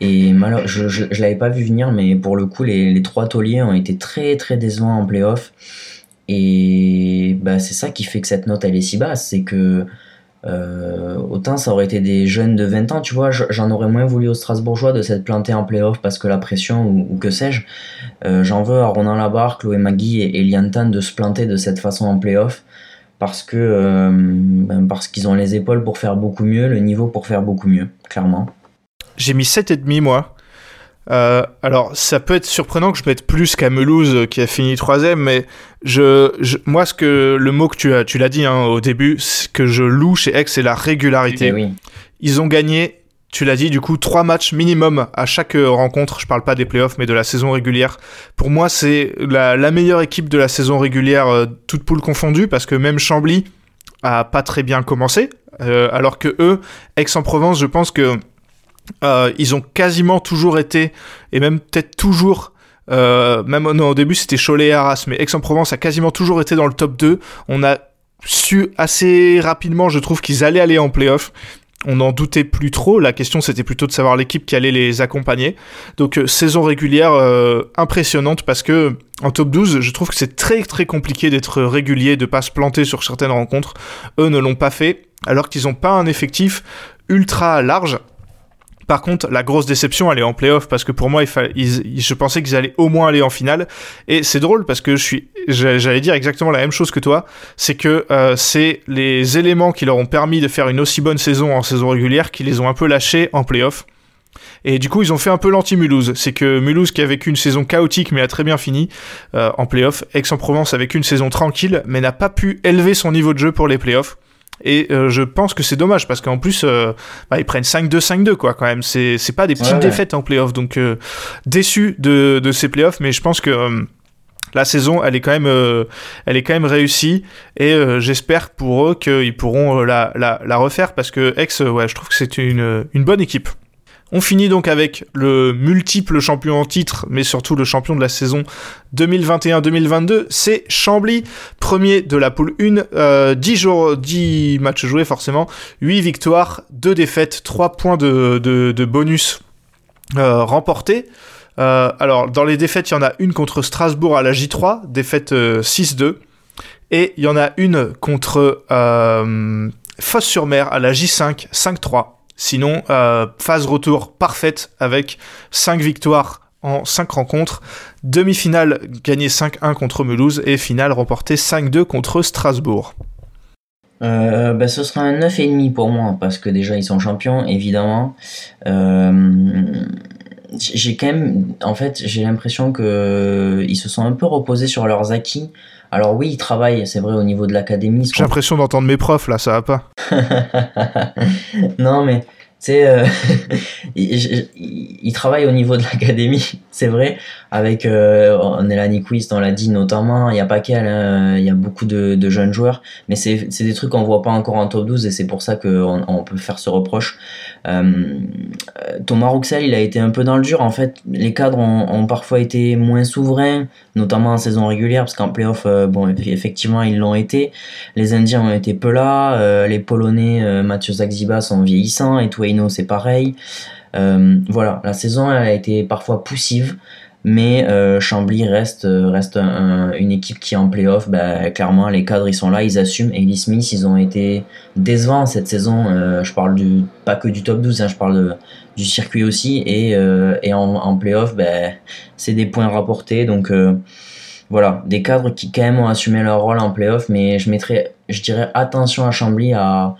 Et je, je, l'avais pas vu venir, mais pour le coup, les, les, trois tauliers ont été très très décevants en playoff. Et bah, c'est ça qui fait que cette note elle est si basse. C'est que euh, autant ça aurait été des jeunes de 20 ans, tu vois, j'en aurais moins voulu aux Strasbourgeois de s'être planté en playoff parce que la pression ou, que sais-je. Euh, j'en veux à Ronan Labarre, Chloé Magui et, et Liantan de se planter de cette façon en playoff parce que euh, ben parce qu'ils ont les épaules pour faire beaucoup mieux, le niveau pour faire beaucoup mieux, clairement. J'ai mis 7,5 moi. Euh, alors, ça peut être surprenant que je mette plus qu'à Melouse euh, qui a fini troisième, mais je, moi, ce que le mot que tu as, tu l'as dit hein, au début, ce que je loue chez Aix, c'est la régularité. Eh Ils ont gagné, tu l'as dit, du coup, trois matchs minimum à chaque euh, rencontre. Je parle pas des playoffs, mais de la saison régulière. Pour moi, c'est la, meilleure équipe de la saison régulière, toute poule confondue, parce que même Chambly a pas très bien commencé, alors que eux, Aix-en-Provence, je pense que euh, ils ont quasiment toujours été, et même peut-être toujours, euh, même au début c'était Cholet et Arras, mais Aix-en-Provence a quasiment toujours été dans le top 2. On a su assez rapidement, je trouve, qu'ils allaient aller en playoff. On n'en doutait plus trop. La question, c'était plutôt de savoir l'équipe qui allait les accompagner. Donc, euh, saison régulière impressionnante parce que en top 12, je trouve que c'est très très compliqué d'être régulier, de pas se planter sur certaines rencontres. Eux ne l'ont pas fait, alors qu'ils n'ont pas un effectif ultra large. Par contre, la grosse déception, elle est en playoff parce que pour moi, je pensais qu'ils allaient au moins aller en finale. Et c'est drôle parce que je j'allais dire exactement la même chose que toi. C'est que euh, c'est les éléments qui leur ont permis de faire une aussi bonne saison en saison régulière qui les ont un peu lâchés en playoff. Et du coup, ils ont fait un peu l'anti-Mulhouse. C'est que Mulhouse, qui a vécu une saison chaotique mais a très bien fini euh, en playoff, Aix-en-Provence a vécu une saison tranquille mais n'a pas pu élever son niveau de jeu pour les playoffs. Et euh, je pense que c'est dommage parce qu'en plus, euh, bah, ils prennent 5-2, 5-2 quoi quand même. C'est, c'est pas des petites défaites en playoff. Donc euh, déçu de, de ces playoffs, mais je pense que la saison, elle est quand même, elle est quand même réussie et j'espère pour eux qu'ils pourront la, la, la, refaire parce que Ex, ouais, je trouve que c'est une, une bonne équipe. On finit donc avec le multiple champion en titre, mais surtout le champion de la saison 2021-2022, c'est Chambly, premier de la poule 1, 10, euh, jours, 10 matchs joués forcément, 8 victoires, 2 défaites, 3 points de, bonus euh, remportés. Euh, alors dans les défaites, il y en a une contre Strasbourg à la J3, défaite 6-2, et il y en a une contre Fosse-sur-Mer à la J5, 5-3. Sinon, euh, phase retour parfaite avec 5 victoires en 5 rencontres, demi-finale gagnée 5-1 contre Mulhouse et finale remportée 5-2 contre Strasbourg. Euh, bah, ce sera un 9,5 pour moi parce que déjà ils sont champions évidemment. Euh, j'ai quand même, en fait, j'ai l'impression que ils se sont un peu reposés sur leurs acquis alors oui, ils travaillent, c'est vrai, au niveau de l'académie. J'ai l'impression d'entendre mes profs, là, ça va pas. (laughs) non, mais sais, euh, (laughs) il, travaille au niveau de l'académie, c'est vrai, avec euh, Quiz, on l'a dit notamment, il n'y a pas qu'elle, hein, il y a beaucoup de, jeunes joueurs, mais c'est des trucs qu'on voit pas encore en top 12 et c'est pour ça qu'on on peut faire ce reproche. Euh, Thomas Rouxel, il a été un peu dans le dur, en fait, les cadres ont, parfois été moins souverains, notamment en saison régulière, parce qu'en playoff, euh, bon, effectivement, ils l'ont été. Les Indiens ont été peu là, euh, les Polonais, Mathieu Zaxiba sont vieillissants, et Tueno, c'est pareil. Voilà, la saison, elle a été parfois poussive, mais Chambly reste, reste une équipe qui est en playoff. Bah, clairement, les cadres, ils sont là, ils assument. Et les Smith, ils ont été décevants cette saison. je parle du, pas que du top 12, hein, je parle du circuit aussi. Et, euh, et en, en playoff, ben, c'est des points rapportés. Donc euh, voilà, des cadres qui quand même ont assumé leur rôle en playoff. Mais je mettrais, je dirais attention à Chambly à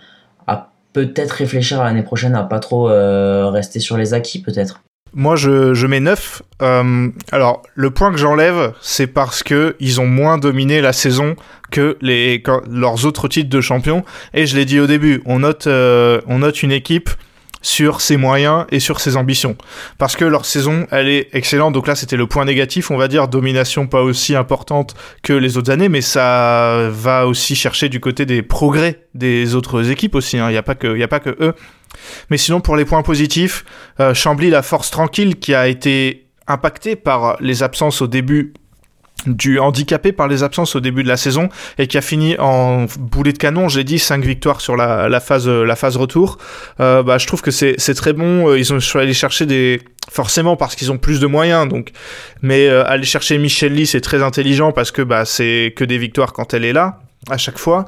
peut-être réfléchir à l'année prochaine à pas trop euh, rester sur les acquis peut-être. moi, je, mets 9. Euh, alors, le point que j'enlève, c'est parce que ils ont moins dominé la saison que leurs autres titres de champion. Et je l'ai dit au début, on note, euh, on note une équipe sur ses moyens et sur ses ambitions. Parce que leur saison, elle est excellente. Donc là, c'était le point négatif, on va dire, domination pas aussi importante que les autres années, mais ça va aussi chercher du côté des progrès des autres équipes aussi. Hein. Il n'y a pas que, il a pas que eux. Mais sinon, pour les points positifs, euh, Chambly, la force tranquille qui a été impactée par les absences au début du handicapé par les absences au début de la saison et qui a fini en boulet de canon, j'ai dit 5 victoires sur la, phase, la phase retour. Euh, bah, je trouve que c'est très bon. Euh, ils ont allé chercher des. Forcément parce qu'ils ont plus de moyens, donc. Mais euh, aller chercher Michel Lee, c'est très intelligent parce que bah, c'est que des victoires quand elle est là, à chaque fois.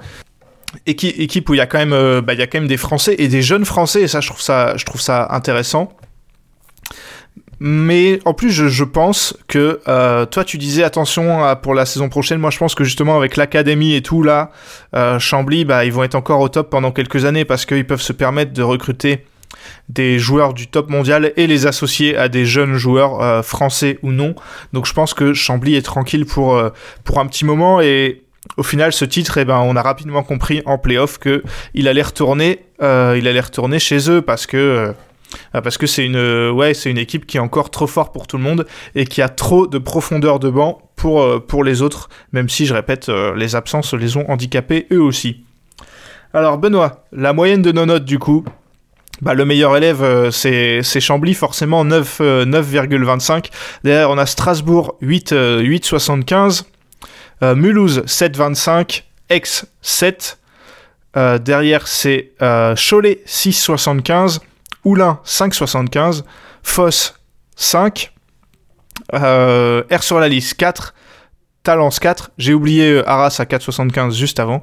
Équipe, équipe où il y, a quand même, bah, y a quand même des Français et des jeunes Français, et ça, je trouve ça, je trouve ça intéressant. Mais en plus, je, pense que euh, toi, tu disais attention pour la saison prochaine. Moi, je pense que justement avec l'académie et tout là, euh, Chambly, bah, ils vont être encore au top pendant quelques années parce qu'ils peuvent se permettre de recruter des joueurs du top mondial et les associer à des jeunes joueurs euh, français ou non. Donc, je pense que Chambly est tranquille pour pour un petit moment et au final, ce titre, eh ben, on a rapidement compris en playoff que il allait allait retourner chez eux parce que parce que c'est une, euh, ouais, c'est une équipe qui est encore trop forte pour tout le monde et qui a trop de profondeur de banc pour, euh, pour les autres, même si, je répète, euh, les absences les ont handicapés eux aussi. Alors, Benoît, la moyenne de nos notes, du coup, bah, le meilleur élève, c'est, Chambly, forcément 9, 9,25. Derrière, on a Strasbourg 8, 8,75. Mulhouse 7,25. Aix 7. derrière, c'est Cholet 6,75. Oulin 5,75, Foss 5, euh, R sur la liste 4, Talence 4, j'ai oublié euh, Arras à 4,75 juste avant,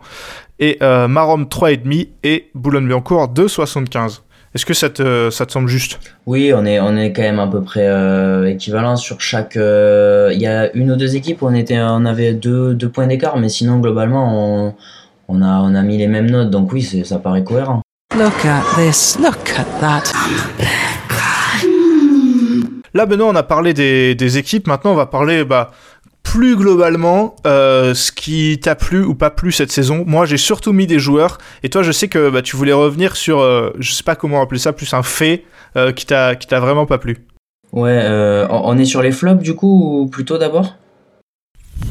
et euh, Marom 3,5 et Boulogne-Billancourt 2,75. Est-ce que ça te, semble juste? Oui, on est, on quand même à peu près euh, équivalent sur chaque. Il y a une ou deux équipes on, était, on avait deux, points d'écart, mais sinon, globalement, on a mis les mêmes notes, donc oui, ça paraît cohérent. Look at this, look at that. Là, Benoît, on a parlé des, équipes. Maintenant, on va parler bah, plus globalement euh, ce qui t'a plu ou pas plu cette saison. Moi, j'ai surtout mis des joueurs. Et toi, je sais que bah, tu voulais revenir sur, euh, je sais pas comment appeler ça, plus un fait euh, qui t'a vraiment pas plu. Ouais, on est sur les flops du coup ou plutôt d'abord?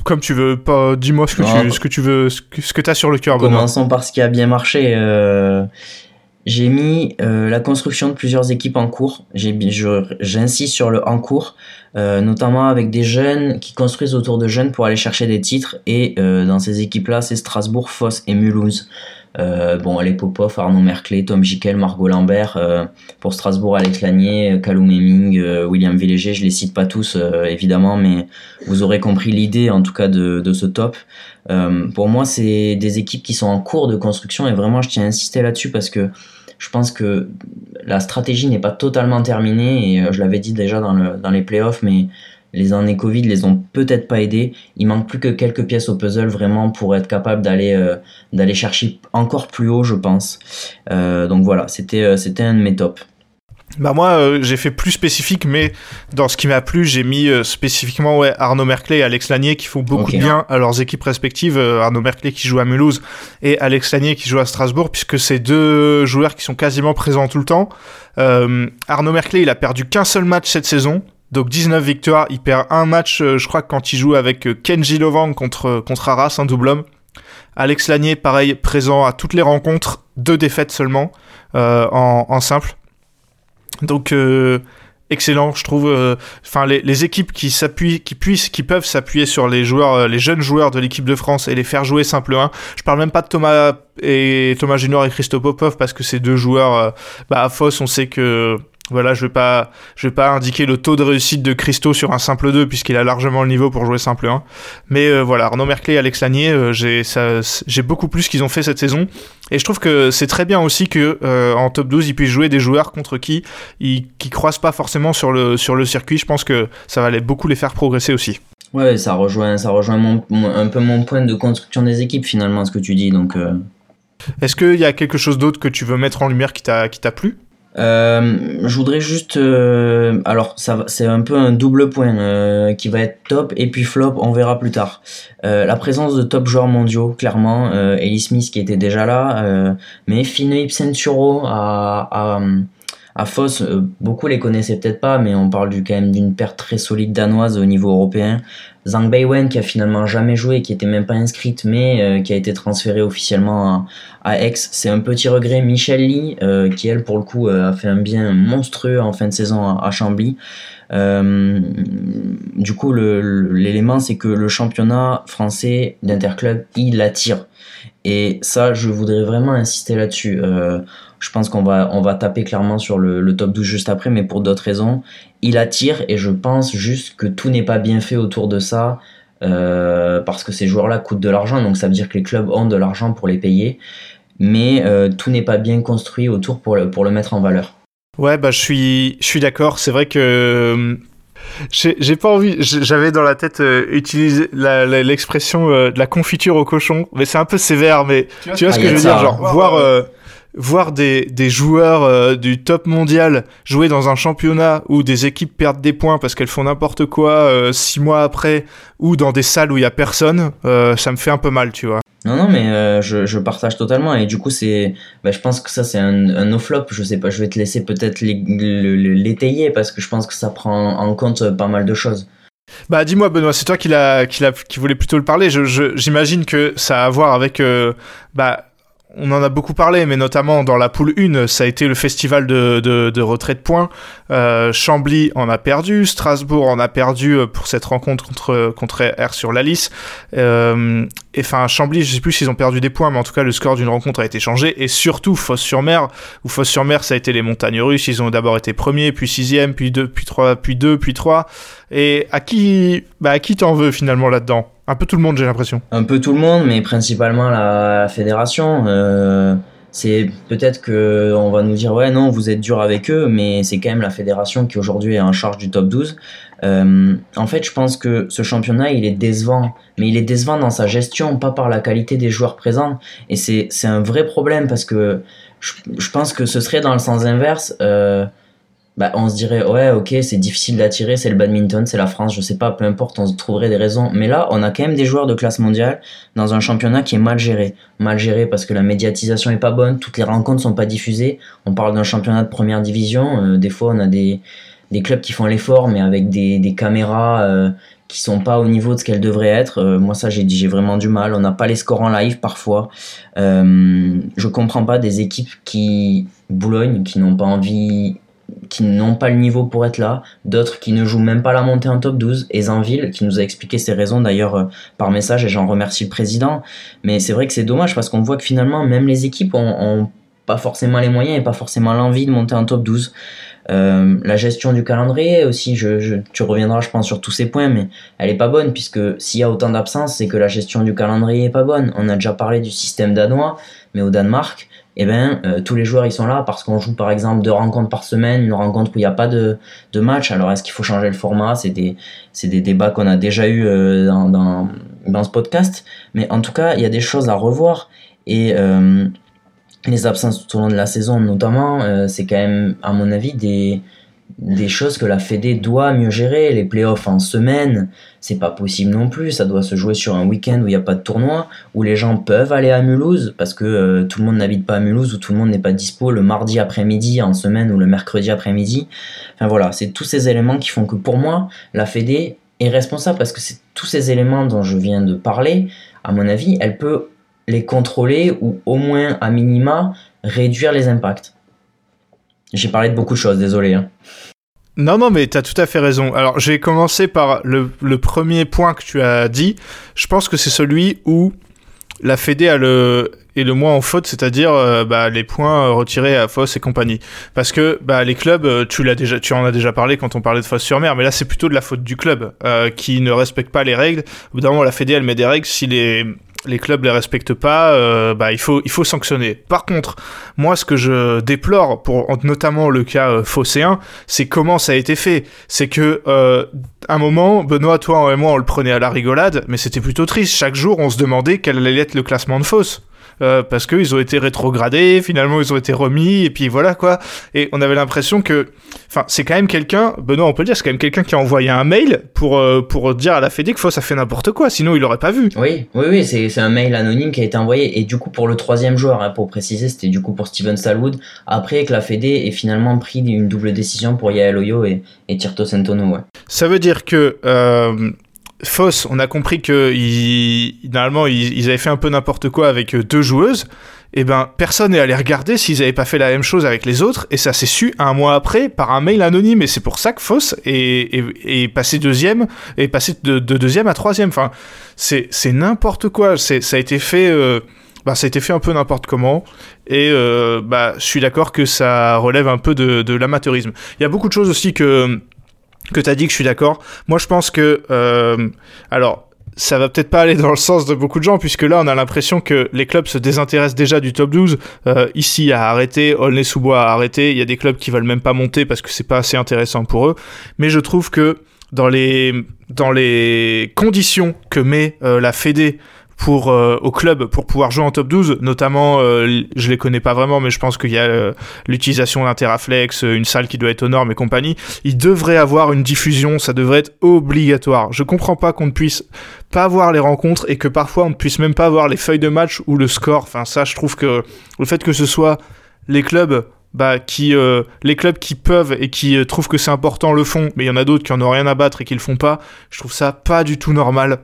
Comme tu veux, pas. Dis-moi ce que tu, ce que tu veux, ce que, ce que t'as sur le cœur. Commençons par ce qui a bien marché. J'ai mis euh, la construction de plusieurs équipes en cours. J'insiste sur le en cours, euh, notamment avec des jeunes qui construisent autour de jeunes pour aller chercher des titres. Et euh, dans ces équipes-là, c'est Strasbourg, Foss et Mulhouse. Bon, les Popov, Arnaud Merclé, Tom Jikel, Margot Lambert. pour Strasbourg, Alex Lanier, Callum Hemming, William Villéger. Je les cite pas tous, évidemment, mais vous aurez compris l'idée, en tout cas, de, ce top. pour moi, c'est des équipes qui sont en cours de construction et vraiment, je tiens à insister là-dessus parce que je pense que la stratégie n'est pas totalement terminée et euh, je l'avais dit déjà dans, dans les playoffs, mais les années Covid les ont peut-être pas aidés. Il manque plus que quelques pièces au puzzle vraiment pour être capable d'aller euh, d'aller chercher encore plus haut, je pense. Euh, donc voilà, c'était c'était un de mes tops. Bah moi euh, j'ai fait plus spécifique mais dans ce qui m'a plu j'ai mis euh, spécifiquement ouais, Arnaud Merclé et Alex Lanier qui font beaucoup de bien à leurs équipes respectives euh, Arnaud Merclé qui joue à Mulhouse et Alex Lanier qui joue à Strasbourg puisque c'est deux joueurs qui sont quasiment présents tout le temps Arnaud Merclé il a perdu qu'un seul match cette saison donc 19 victoires il perd un match je crois quand il joue avec Kenji Lovang contre, contre Arras un double homme Alex Lanier pareil présent à toutes les rencontres deux défaites seulement en, en simple donc euh, excellent, je trouve. Euh, enfin, les, équipes qui s'appuient, qui puissent, qui peuvent s'appuyer sur les joueurs, euh, les jeunes joueurs de l'équipe de France et les faire jouer simple 1. Je parle même pas de Thomas et Thomas Junior et Christophe Popov parce que ces deux joueurs, bah à Foss, on sait que voilà, je vais pas, je vais pas indiquer le taux de réussite de Christo sur un simple 2 puisqu'il a largement le niveau pour jouer simple 1. Mais euh, voilà, Arnaud Merclé et Alex Lanier, euh, j'ai, j'ai beaucoup plus qu'ils ont fait cette saison. Et je trouve que c'est très bien aussi que euh, en top 12 ils puissent jouer des joueurs contre qui ils qui croisent pas forcément sur le sur le circuit. Je pense que ça va beaucoup les faire progresser aussi. Ouais, ça rejoint, ça rejoint un peu mon point de construction des équipes finalement ce que tu dis. Donc. Est-ce qu'il y a quelque chose d'autre que tu veux mettre en lumière qui t'a qui t'a plu? Euh, je voudrais juste, euh, alors ça, c'est un peu un double point euh, qui va être top et puis flop, on verra plus tard. la présence de top joueurs mondiaux, clairement, Ellie Smith qui était déjà là, mais Centuro à, à, à Foss, beaucoup les connaissaient peut-être pas, mais on parle du, quand même d'une perte très solide danoise au niveau européen. Zhang Beiwen qui a finalement jamais joué, qui était même pas inscrite, mais euh, qui a été transférée officiellement à, Aix. C'est un petit regret. Michel Lee, euh, qui elle pour le coup euh, a fait un bien monstrueux en fin de saison à, Chambly. du coup, l'élément c'est que le championnat français d'interclub, il attire. Et ça, je voudrais vraiment insister là-dessus. Je pense qu'on va, on va taper clairement sur le, top 12 juste après, mais pour d'autres raisons. Il attire et je pense juste que tout n'est pas bien fait autour de ça. Euh, parce que ces joueurs-là coûtent de l'argent, donc ça veut dire que les clubs ont de l'argent pour les payer, mais euh, tout n'est pas bien construit autour pour le, pour le mettre en valeur. Ouais, bah je suis, je suis d'accord. C'est vrai que euh, j'ai pas envie. J'avais dans la tête utiliser l'expression de la confiture au cochon, mais c'est un peu sévère. Mais tu vois, ce que je veux dire, genre voir voir des, des joueurs euh, du top mondial jouer dans un championnat où des équipes perdent des points parce qu'elles font n'importe quoi euh, six mois après ou dans des salles où il y a personne, euh, ça me fait un peu mal, tu vois. Non, non, mais je, je, partage totalement. Et du coup, c'est, bah, je pense que ça, c'est un, un no-flop. Je sais pas, je vais te laisser peut-être l'étayer parce que je pense que ça prend en compte pas mal de choses. Bah dis-moi Benoît, c'est toi qui, l'a, qui, l'a, qui voulait plutôt le parler. Je, j'imagine que ça a à voir avec bah, on en a beaucoup parlé, mais notamment dans la poule 1, ça a été le festival de, de, retrait de points. Euh, Chambly en a perdu, Strasbourg en a perdu euh, pour cette rencontre contre, contre R sur la liste. Euh, et enfin, Chambly, je sais plus s'ils ont perdu des points, mais en tout cas, le score d'une rencontre a été changé. Et surtout, Fosse-sur-Mer, où Fosse-sur-Mer, ça a été les montagnes russes. Ils ont d'abord été premiers, puis sixième, puis deux, puis trois, puis deux, puis trois. Et à qui, bah, à qui t'en veux finalement là-dedans? Un peu tout le monde, j'ai l'impression. Un peu tout le monde, mais principalement la, fédération. Euh, c'est peut-être que on va nous dire ouais non vous êtes dur avec eux, mais c'est quand même la fédération qui aujourd'hui est en charge du top 12. Euh, en fait, je pense que ce championnat il est décevant, mais il est décevant dans sa gestion, pas par la qualité des joueurs présents. Et c'est un vrai problème parce que je, je, pense que ce serait dans le sens inverse. Euh, bah, on se dirait ouais ok c'est difficile d'attirer c'est le badminton c'est la France je sais pas peu importe on se trouverait des raisons mais là on a quand même des joueurs de classe mondiale dans un championnat qui est mal géré mal géré parce que la médiatisation est pas bonne toutes les rencontres sont pas diffusées on parle d'un championnat de première division euh, des fois on a des, des clubs qui font l'effort mais avec des, des caméras euh, qui sont pas au niveau de ce qu'elles devraient être. Euh, moi, ça, j'ai j'ai vraiment du mal. On n'a pas les scores en live parfois. Euh, je comprends pas des équipes qui Boulogne, qui n'ont pas envie qui n'ont pas le niveau pour être là, d'autres qui ne jouent même pas la montée en top 12, et Zanville qui nous a expliqué ses raisons d'ailleurs euh, par message et j'en remercie le président. Mais c'est vrai que c'est dommage parce qu'on voit que finalement même les équipes ont, pas forcément les moyens et pas forcément l'envie de monter en top 12. Euh, la gestion du calendrier aussi, tu reviendras je pense sur tous ces points, mais elle est pas bonne puisque s'il y a autant d'absences, c'est que la gestion du calendrier est pas bonne. On a déjà parlé du système danois, mais au Danemark, eh ben, euh, tous les joueurs ils sont là parce qu'on joue par exemple deux rencontres par semaine, une rencontre où il n'y a pas de, de match. Alors est-ce qu'il faut changer le format? C'est des, des débats qu'on a déjà eu euh, dans, dans, dans, ce podcast. Mais en tout cas, il y a des choses à revoir. Et euh, les absences tout au long de la saison, notamment, c'est quand même, à mon avis, des, des choses que la Fédé doit mieux gérer. Les playoffs en semaine, c'est pas possible non plus. Ça doit se jouer sur un week-end où il n'y a pas de tournoi, où les gens peuvent aller à Mulhouse, parce que euh, tout le monde n'habite pas à Mulhouse, où tout le monde n'est pas dispo le mardi après-midi en semaine ou le mercredi après-midi. Enfin voilà, c'est tous ces éléments qui font que pour moi, la Fédé est responsable, parce que c'est tous ces éléments dont je viens de parler, à mon avis, elle peut les contrôler ou au moins à minima réduire les impacts. J'ai parlé de beaucoup de choses, désolé. Hein. Non, non, mais tu as tout à fait raison. Alors, j'ai commencé par le, premier point que tu as dit. Je pense que c'est celui où la Fédé a le, est le moins en faute, c'est-à-dire euh, bah, les points retirés à Foss et compagnie. Parce que bah, les clubs, euh, tu, en as déjà parlé quand on parlait de Foss sur mer, mais là c'est plutôt de la faute du club euh, qui ne respecte pas les règles. Au la Fédé, elle met des règles. Si les, les clubs les respectent pas, euh, bah il faut il faut sanctionner. Par contre, moi ce que je déplore pour notamment le cas euh, phocéen, c'est comment ça a été fait. C'est que euh, un moment, Benoît, toi et moi, on le prenait à la rigolade, mais c'était plutôt triste. Chaque jour, on se demandait quel allait être le classement de Fausse. Euh, parce qu'ils ont été rétrogradés, finalement ils ont été remis, et puis voilà quoi. Et on avait l'impression que, enfin, c'est quand même quelqu'un, Benoît, on peut le dire, c'est quand même quelqu'un qui a envoyé un mail pour, euh, pour dire à la Fédé que ça fait n'importe quoi, sinon il l'aurait pas vu. Oui, oui, oui, c'est un mail anonyme qui a été envoyé, et du coup pour le troisième joueur, hein, pour préciser, c'était du coup pour Steven Salwood, après que la Fédé ait finalement pris une double décision pour Yael Oyo et, et Tirto Sentono, ouais. Ça veut dire que euh, Foss, on a compris que normalement ils, avaient fait un peu n'importe quoi avec euh, deux joueuses. Et eh ben personne n'est allé regarder s'ils avaient pas fait la même chose avec les autres. Et ça s'est su un mois après par un mail anonyme. Et c'est pour ça que Foss est, passé deuxième, est passé de, deuxième à troisième. Enfin, c'est n'importe quoi. Ça a été fait. Euh, bah, ça a été fait un peu n'importe comment. Et euh, bah, je suis d'accord que ça relève un peu de, de l'amateurisme. Il y a beaucoup de choses aussi que que tu dit que je suis d'accord. Moi, je pense que... Euh, alors, ça va peut-être pas aller dans le sens de beaucoup de gens, puisque là, on a l'impression que les clubs se désintéressent déjà du top 12. Euh, ici, à arrêter, Aulnay-sous-Bois a arrêté. Il y a des clubs qui veulent même pas monter parce que c'est pas assez intéressant pour eux. Mais je trouve que dans les, dans les conditions que met euh, la Fédé pour euh, au club pour pouvoir jouer en top 12 notamment euh, je les connais pas vraiment mais je pense qu'il y a euh, l'utilisation d'un Teraflex une salle qui doit être aux normes et compagnie il devrait avoir une diffusion ça devrait être obligatoire je comprends pas qu'on ne puisse pas voir les rencontres et que parfois on ne puisse même pas voir les feuilles de match ou le score enfin ça je trouve que le fait que ce soit les clubs bah, qui les clubs qui peuvent et qui trouvent que c'est important le font, mais il y en a d'autres qui en ont rien à battre et qui le font pas. Je trouve ça pas du tout normal.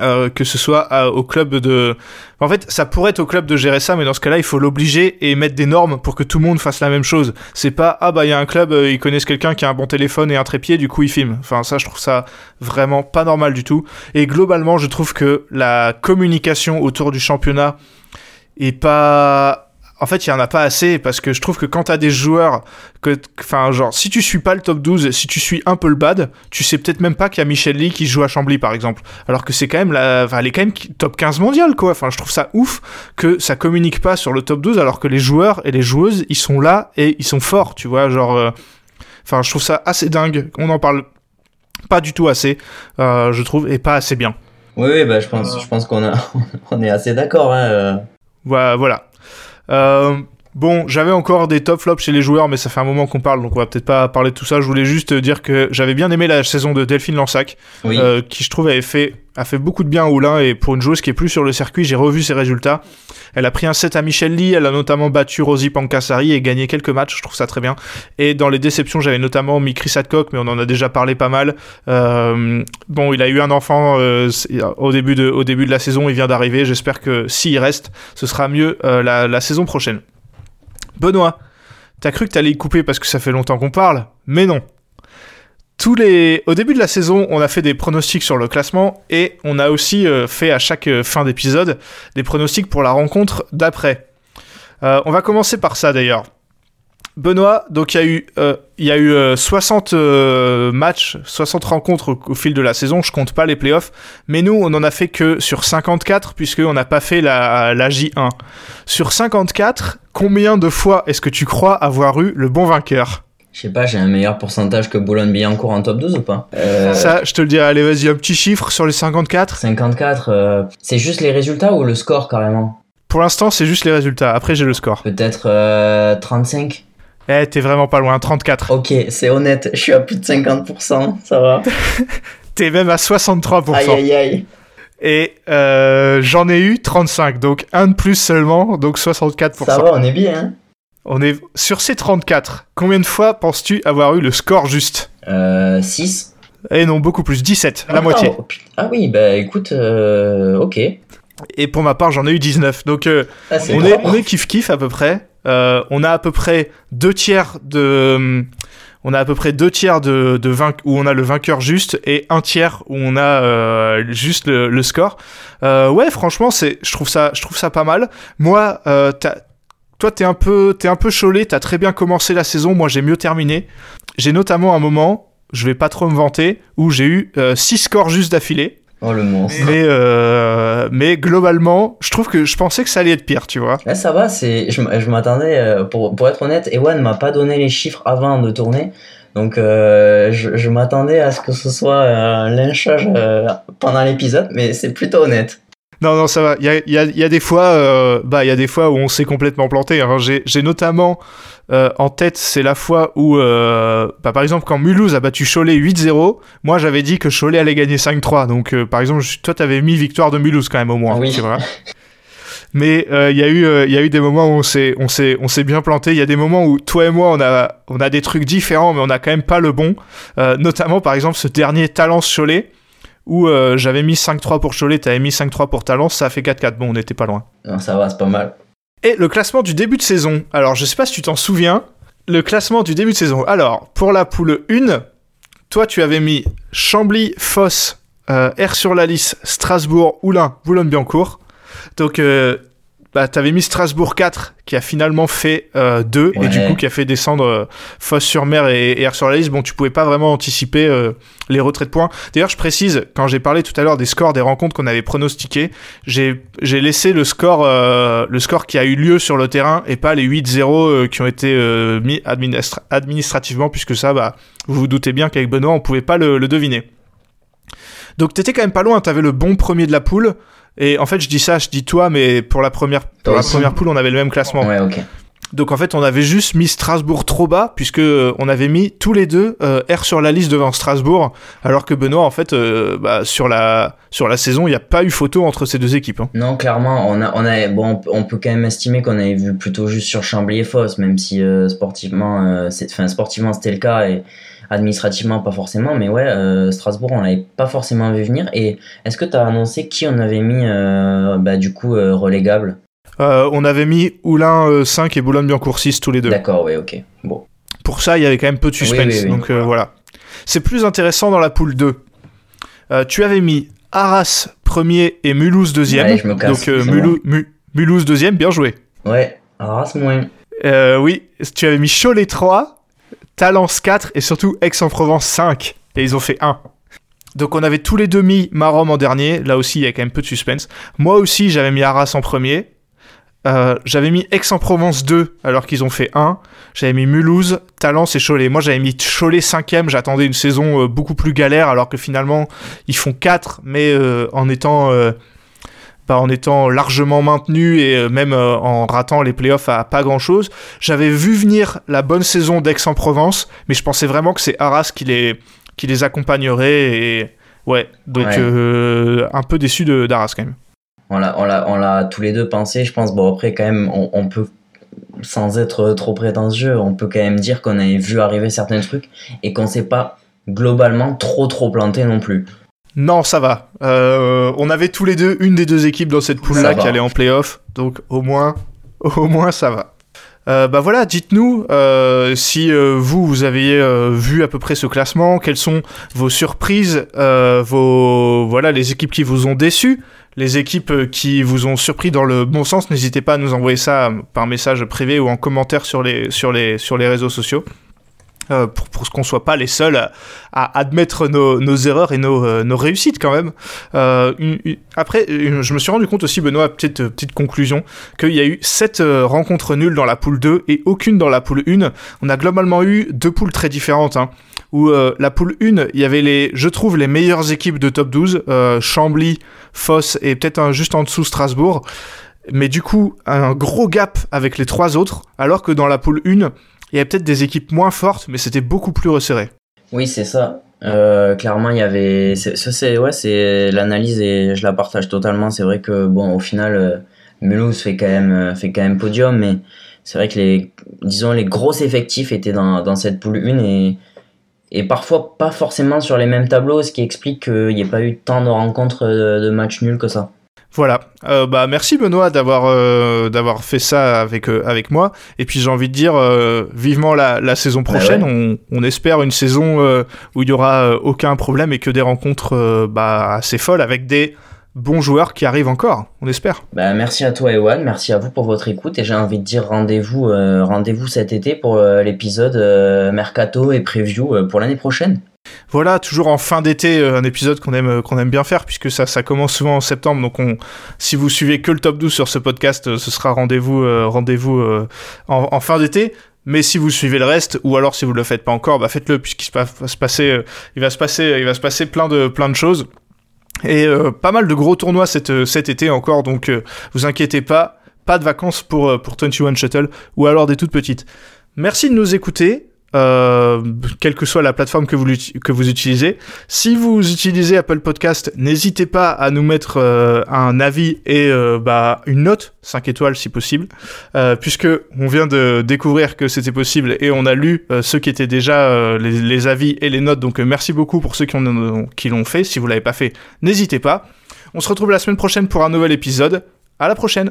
Euh, que ce soit euh, au club de... En fait, ça pourrait être au club de gérer ça, mais dans ce cas-là, il faut l'obliger et mettre des normes pour que tout le monde fasse la même chose. C'est pas, ah bah il y a un club, euh, ils connaissent quelqu'un qui a un bon téléphone et un trépied, du coup ils filment. Enfin ça, je trouve ça vraiment pas normal du tout. Et globalement, je trouve que la communication autour du championnat est pas en fait, il y en a pas assez parce que je trouve que quand t'as des joueurs que, enfin, genre, si tu suis pas le top 12, si tu suis un peu le bad, tu sais peut-être même pas qu'il y a Michel Lee qui joue à Chambly, par exemple. Alors que c'est quand même la, enfin, elle est quand même top 15 mondial, quoi. Enfin, je trouve ça ouf que ça communique pas sur le top 12 alors que les joueurs et les joueuses, ils sont là et ils sont forts, tu vois, genre, euh, enfin, je trouve ça assez dingue. On en parle pas du tout assez, euh, je trouve, et pas assez bien. Oui, oui bah, je pense, je pense qu'on a, (laughs) on est assez d'accord, hein. Euh. Voilà. Euh, bon, j'avais encore des top flops chez les joueurs, mais ça fait un moment qu'on parle, donc on va peut-être pas parler de tout ça. Je voulais juste dire que j'avais bien aimé la saison de Delphine Lansac, euh, qui je trouve avait fait, a fait beaucoup de bien à Oulin, et pour une joueuse qui est plus sur le circuit, j'ai revu ses résultats. Elle a pris un set à Michel Lee, elle a notamment battu Rosie Pancassari et gagné quelques matchs, je trouve ça très bien. Et dans les déceptions, j'avais notamment mis Chris Hadcock, mais on en a déjà parlé pas mal. Euh, bon, il a eu un enfant euh, au, début de, au début de la saison, il vient d'arriver, j'espère que s'il reste, ce sera mieux la, la saison prochaine. Benoît, t'as cru que t'allais y couper parce que ça fait longtemps qu'on parle, mais non tous les... Au début de la saison, on a fait des pronostics sur le classement et on a aussi euh, fait à chaque euh, fin d'épisode des pronostics pour la rencontre d'après. Euh, on va commencer par ça d'ailleurs. Benoît, donc il y a eu, il y a eu 60 matchs, 60 rencontres au, fil de la saison, je compte pas les playoffs, mais nous on en a fait que sur 54 puisqu'on n'a pas fait la, la J1. Sur 54, combien de fois est-ce que tu crois avoir eu le bon vainqueur? Je sais pas, j'ai un meilleur pourcentage que Boulogne-Billancourt en top 12 ou pas? Euh... Ça, je te le dirai. Allez, vas-y, un petit chiffre sur les 54. 54, euh... c'est juste les résultats ou le score carrément? Pour l'instant, c'est juste les résultats. Après, j'ai le score. Peut-être euh, 35 Eh, t'es vraiment pas loin, 34. Ok, c'est honnête, je suis à plus de 50%, ça va. (laughs) t'es même à 63%. Aïe, aïe, aïe. Et euh, j'en ai eu 35, donc un de plus seulement, donc 64%. Ça va, on est bien. Hein on est sur ces 34. Combien de fois penses-tu avoir eu le score juste? Euh 6 Eh non, beaucoup plus, 17, la moitié. Oh, ah oui, bah écoute, euh, ok. Et pour ma part, j'en ai eu 19. Donc euh, ah, on, est, on est kiff-kiff à peu près. Euh, on a à peu près deux tiers de... On a à peu près deux tiers de, de où on a le vainqueur juste et un tiers où on a juste le, score. ouais, franchement, c'est, je trouve ça, je trouve ça pas mal. Moi, t'as toi, t'es un peu, t'es un peu cholé. T'as très bien commencé la saison. Moi, j'ai mieux terminé. J'ai notamment un moment, je vais pas trop me vanter, où j'ai eu 6 euh, scores juste d'affilée. Oh le monstre. Mais, euh, mais globalement, je trouve que je pensais que ça allait être pire, tu vois. Là, ça va. C'est, je, je m'attendais, euh, pour, pour être honnête, Ewan m'a pas donné les chiffres avant de tourner. Donc, je, je m'attendais à ce que ce soit un lynchage pendant l'épisode, mais c'est plutôt honnête. Non, non, ça va. Il y a, y, a, y a, des fois, euh, bah, il y a des fois où on s'est complètement planté. Hein. J'ai notamment euh, en tête, c'est la fois où, euh, bah, par exemple, quand Mulhouse a battu Cholet 8-0, moi j'avais dit que Cholet allait gagner 5-3. Donc, euh, par exemple, toi, t'avais mis victoire de Mulhouse quand même au moins. Oui. Vrai. (laughs) Mais il y, a eu, il y a eu des moments où on s'est, on s'est, on s'est bien planté. Il y a des moments où toi et moi, on a, on a des trucs différents, mais on a quand même pas le bon. notamment, par exemple, ce dernier Talence Cholet où euh, j'avais mis 5-3 pour Cholet, t'avais mis 5-3 pour Talence, ça a fait 4-4. Bon, on n'était pas loin. Non, ça va, c'est pas mal. Et le classement du début de saison. Alors, je sais pas si tu t'en souviens. Le classement du début de saison. Alors, pour la poule 1, toi, tu avais mis Chambly, Foss, euh, R sur la liste, Strasbourg, Oulin, Boulogne-Biancourt. Donc, euh, bah, t'avais mis Strasbourg 4 qui a finalement fait 2 euh, ouais. et du coup qui a fait descendre euh, Fosse-sur-Mer et, et sur la liste. Bon, tu pouvais pas vraiment anticiper euh, les retraits de points. D'ailleurs, je précise, quand j'ai parlé tout à l'heure des scores des rencontres qu'on avait pronostiqués, j'ai laissé le score, euh, le score qui a eu lieu sur le terrain et pas les 8-0 euh, qui ont été euh, mis administra administrativement, puisque ça, bah, vous vous doutez bien qu'avec Benoît, on pouvait pas le, le deviner. Donc t'étais quand même pas loin, t'avais le bon premier de la poule. Et en fait, je dis ça, je dis toi, mais pour la première, pour la première poule, on avait le même classement. Ouais, ok. Donc en fait, on avait juste mis Strasbourg trop bas, puisque euh, on avait mis tous les deux euh, R sur la liste devant Strasbourg, alors que Benoît, en fait, euh, bah, sur, la, sur la saison, il n'y a pas eu photo entre ces deux équipes. Hein. Non, clairement, on, a, on, a, bon, on peut quand même estimer qu'on avait vu plutôt juste sur Chambly et Foss, même si euh, sportivement, euh, enfin, sportivement c'était le cas. Et administrativement pas forcément mais ouais euh, Strasbourg on l'avait pas forcément vu venir. Et est-ce que tu as annoncé qui on avait mis euh, bah, du coup euh, relégable? On avait mis Oulin 5 et Boulogne-Biancourt 6 tous les deux. D'accord oui ok. Bon. Pour ça il y avait quand même peu de suspense oui, oui, oui. donc voilà. C'est plus intéressant dans la poule 2 tu avais mis Arras premier et Mulhouse deuxième. Ouais, je me casse, donc Mulhouse, Mu Mulhouse deuxième bien joué. Ouais Arras moins. Oui tu avais mis Cholet 3 Talence 4 et surtout Aix-en-Provence 5. Et ils ont fait 1. Donc on avait tous les deux mis Marom en dernier. Là aussi, il y a quand même peu de suspense. Moi aussi, j'avais mis Arras en premier. Euh, j'avais mis Aix-en-Provence 2 alors qu'ils ont fait 1. J'avais mis Mulhouse, Talence et Cholet. Moi, j'avais mis Cholet 5ème. J'attendais une saison euh, beaucoup plus galère alors que finalement, ils font 4, mais euh, en étant bah, en étant largement maintenu et euh, même euh, en ratant les playoffs à pas grand chose. J'avais vu venir la bonne saison d'Aix-en-Provence, mais je pensais vraiment que c'est Arras qui les, qui les accompagnerait et ouais, donc ouais. Euh, un peu déçu d'Arras quand même. On l'a, on, l'a, on l'a tous les deux pensé, je pense. Bon, après, quand même, on, on peut, sans être trop prétentieux, on peut quand même dire qu'on avait vu arriver certains trucs et qu'on s'est pas globalement trop trop planté non plus. Non, ça va. Euh, on avait tous les deux une des deux équipes dans cette poule-là qui allait en playoff, donc au moins, (laughs) au moins ça va. Euh, bah voilà, dites-nous euh, si euh, vous, vous aviez euh, vu à peu près ce classement, quelles sont vos surprises, euh, vos voilà les équipes qui vous ont déçu, les équipes qui vous ont surpris dans le bon sens. N'hésitez pas à nous envoyer ça par message privé ou en commentaire sur les sur les sur les réseaux sociaux. Euh, pour, pour qu'on soit pas les seuls à, à admettre nos, nos, erreurs et nos, euh, nos réussites quand même. Euh, une, une, après, je me suis rendu compte aussi, Benoît, petite, petite conclusion, qu'il y a eu 7 rencontres nulles dans la poule 2 et aucune dans la poule 1. On a globalement eu deux poules très différentes. Hein, où la poule 1, il y avait les, je trouve, les meilleures équipes de top 12, Chambly, Foss et peut-être juste en dessous Strasbourg. Mais du coup, un gros gap avec les trois autres, alors que dans la poule 1, il y avait peut-être des équipes moins fortes, mais c'était beaucoup plus resserré. Oui, c'est ça. Euh, clairement, il y avait. Ça, c'est ouais, c'est l'analyse et je la partage totalement. C'est vrai que bon, au final, euh, Mulhouse fait quand même fait quand même podium, mais c'est vrai que les disons les gros effectifs étaient dans, dans cette poule 1 et et parfois pas forcément sur les mêmes tableaux, ce qui explique qu'il n'y ait pas eu tant de rencontres de, de matchs nuls que ça. Voilà. Euh, bah merci Benoît d'avoir euh, d'avoir fait ça avec euh, avec moi. Et puis j'ai envie de dire vivement la, la saison prochaine. Bah ouais. on, on, espère une saison où il y aura aucun problème et que des rencontres bah, assez folles avec des bons joueurs qui arrivent encore. On espère. Bah merci à toi Ewan, merci à vous pour votre écoute et j'ai envie de dire rendez-vous rendez-vous cet été pour l'épisode mercato et preview pour l'année prochaine. Voilà, toujours en fin d'été, un épisode qu'on aime, qu'on aime bien faire, puisque ça, ça commence souvent en septembre. Donc, on, si vous suivez que le top 12 sur ce podcast, ce sera rendez-vous euh, euh, en, en, fin d'été. Mais si vous suivez le reste, ou alors si vous ne le faites pas encore, bah faites-le, puisqu'il va se passer, il va se passer, il va se passer plein de, plein de choses. Et pas mal de gros tournois cet, cet été encore, donc vous inquiétez pas, pas de vacances pour, pour 21 Shuttle, ou alors des toutes petites. Merci de nous écouter. Euh, quelle que soit la plateforme que vous, que utilisez. Si vous utilisez Apple Podcast, n'hésitez pas à nous mettre euh, un avis et euh, bah, une note, 5 étoiles si possible, puisque on vient de découvrir que c'était possible et on a lu ceux qui étaient déjà les, avis et les notes. Donc merci beaucoup pour ceux qui, qui l'ont fait. Si vous l'avez pas fait, n'hésitez pas. On se retrouve la semaine prochaine pour un nouvel épisode. À la prochaine!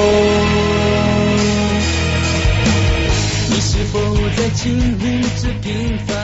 在经历着平凡